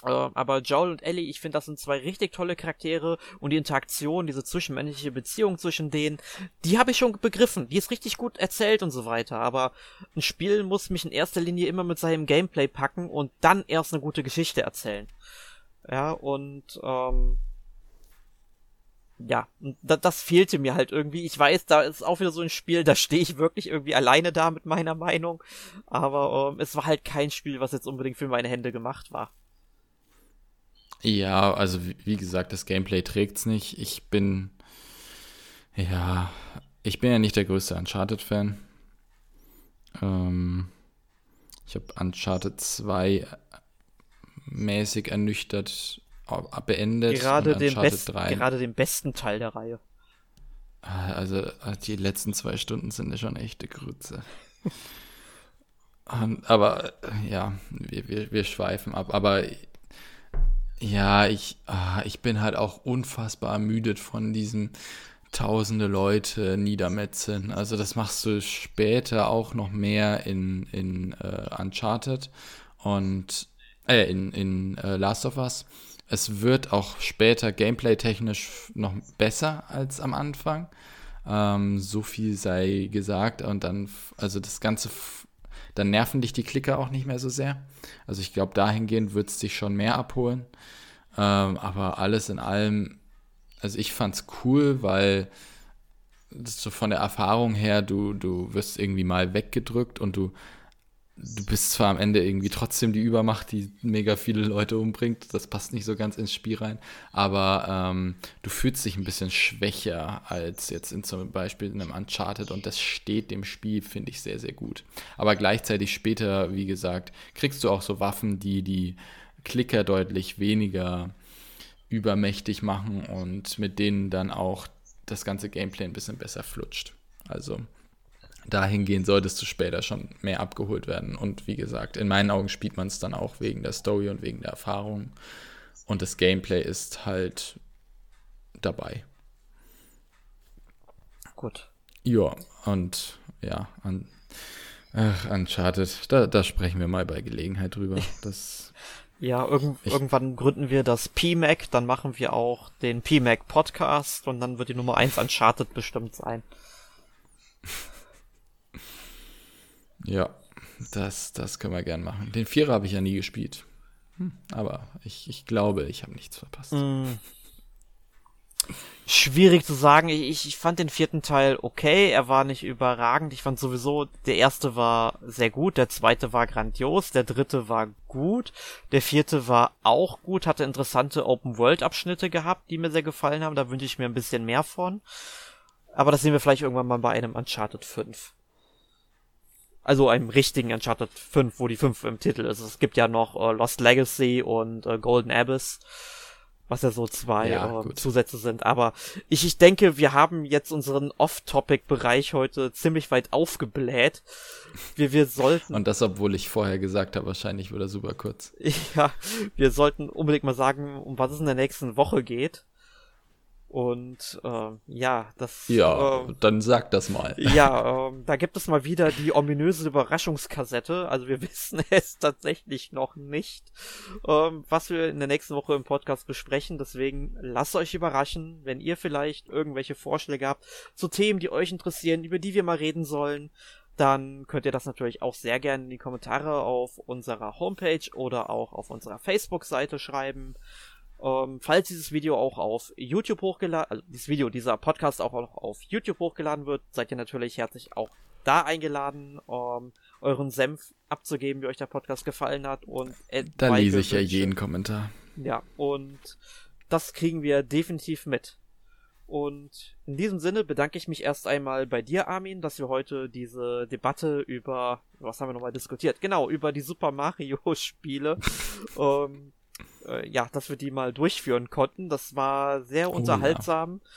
aber Joel und Ellie, ich finde, das sind zwei richtig tolle Charaktere und die Interaktion, diese zwischenmenschliche Beziehung zwischen denen, die habe ich schon begriffen. Die ist richtig gut erzählt und so weiter. Aber ein Spiel muss mich in erster Linie immer mit seinem Gameplay packen und dann erst eine gute Geschichte erzählen. Ja, und ähm, ja, das, das fehlte mir halt irgendwie. Ich weiß, da ist auch wieder so ein Spiel, da stehe ich wirklich irgendwie alleine da mit meiner Meinung. Aber ähm, es war halt kein Spiel, was jetzt unbedingt für meine Hände gemacht war. Ja, also wie, gesagt, das Gameplay trägt's nicht. Ich bin, ja, ich bin ja nicht der größte Uncharted-Fan. Ähm, ich habe Uncharted 2 mäßig ernüchtert beendet. Gerade den, besten, gerade den besten Teil der Reihe. Ah, also die letzten zwei Stunden sind ja schon echte Grütze. aber ja, wir, wir, wir schweifen ab. Aber ja, ich, ah, ich bin halt auch unfassbar ermüdet von diesem tausende Leute niedermetzeln. Also das machst du später auch noch mehr in, in uh, Uncharted und äh, in, in uh, Last of Us. Es wird auch später gameplay-technisch noch besser als am Anfang. Ähm, so viel sei gesagt. Und dann, also das Ganze, dann nerven dich die Klicker auch nicht mehr so sehr. Also ich glaube, dahingehend wird es dich schon mehr abholen. Ähm, aber alles in allem, also ich fand's cool, weil so von der Erfahrung her, du, du wirst irgendwie mal weggedrückt und du du bist zwar am Ende irgendwie trotzdem die Übermacht, die mega viele Leute umbringt, das passt nicht so ganz ins Spiel rein, aber ähm, du fühlst dich ein bisschen schwächer als jetzt in zum Beispiel in einem Uncharted und das steht dem Spiel, finde ich, sehr, sehr gut. Aber gleichzeitig später, wie gesagt, kriegst du auch so Waffen, die die Klicker deutlich weniger übermächtig machen und mit denen dann auch das ganze Gameplay ein bisschen besser flutscht. Also dahingehend solltest du später schon mehr abgeholt werden. Und wie gesagt, in meinen Augen spielt man es dann auch wegen der Story und wegen der Erfahrung. Und das Gameplay ist halt dabei. Gut. Ja, und ja, an, ach, Uncharted, da, da sprechen wir mal bei Gelegenheit drüber. Das, ja, irgend, irgendwann gründen wir das PMAC, dann machen wir auch den PMAC Podcast und dann wird die Nummer 1 Uncharted bestimmt sein. Ja, das, das können wir gern machen. Den Vierer habe ich ja nie gespielt. Hm, aber ich, ich glaube, ich habe nichts verpasst. Mm. Schwierig zu sagen. Ich, ich fand den vierten Teil okay. Er war nicht überragend. Ich fand sowieso, der erste war sehr gut, der zweite war grandios, der dritte war gut, der vierte war auch gut, hatte interessante Open-World-Abschnitte gehabt, die mir sehr gefallen haben. Da wünsche ich mir ein bisschen mehr von. Aber das sehen wir vielleicht irgendwann mal bei einem Uncharted 5. Also einem richtigen Uncharted 5, wo die 5 im Titel ist. Es gibt ja noch äh, Lost Legacy und äh, Golden Abyss was ja so zwei ja, äh, Zusätze sind. Aber ich, ich denke, wir haben jetzt unseren Off-Topic-Bereich heute ziemlich weit aufgebläht. Wir, wir sollten. Und das, obwohl ich vorher gesagt habe, wahrscheinlich wird er super kurz. Ja, wir sollten unbedingt mal sagen, um was es in der nächsten Woche geht. Und äh, ja, das. Ja, äh, dann sag das mal. Ja, äh, da gibt es mal wieder die ominöse Überraschungskassette. Also wir wissen es tatsächlich noch nicht, äh, was wir in der nächsten Woche im Podcast besprechen. Deswegen lasst euch überraschen, wenn ihr vielleicht irgendwelche Vorschläge habt zu Themen, die euch interessieren, über die wir mal reden sollen. Dann könnt ihr das natürlich auch sehr gerne in die Kommentare auf unserer Homepage oder auch auf unserer Facebook-Seite schreiben. Ähm, falls dieses Video auch auf YouTube hochgeladen, also dieses Video, dieser Podcast auch noch auf YouTube hochgeladen wird, seid ihr natürlich herzlich auch da eingeladen, ähm, euren Senf abzugeben, wie euch der Podcast gefallen hat und da lese ich ja jeden Kommentar. Ja, und das kriegen wir definitiv mit. Und in diesem Sinne bedanke ich mich erst einmal bei dir, Armin, dass wir heute diese Debatte über, was haben wir nochmal diskutiert? Genau, über die Super Mario Spiele ähm, äh, ja, dass wir die mal durchführen konnten. Das war sehr unterhaltsam. Oh, ja.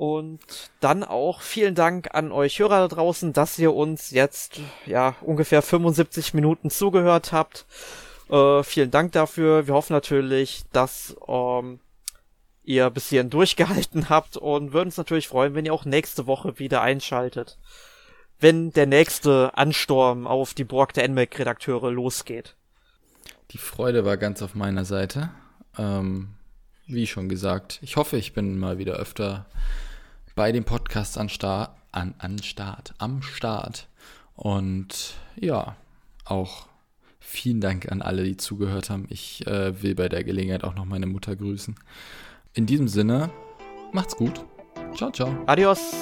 Und dann auch vielen Dank an euch Hörer da draußen, dass ihr uns jetzt ja ungefähr 75 Minuten zugehört habt. Äh, vielen Dank dafür. Wir hoffen natürlich, dass ähm, ihr bis hierhin durchgehalten habt und würden uns natürlich freuen, wenn ihr auch nächste Woche wieder einschaltet. Wenn der nächste Ansturm auf die Borg der NMAC-Redakteure losgeht. Die Freude war ganz auf meiner Seite. Ähm, wie schon gesagt, ich hoffe, ich bin mal wieder öfter bei dem Podcast an Start, an, an Start, am Start. Und ja, auch vielen Dank an alle, die zugehört haben. Ich äh, will bei der Gelegenheit auch noch meine Mutter grüßen. In diesem Sinne, macht's gut. Ciao, ciao. Adios.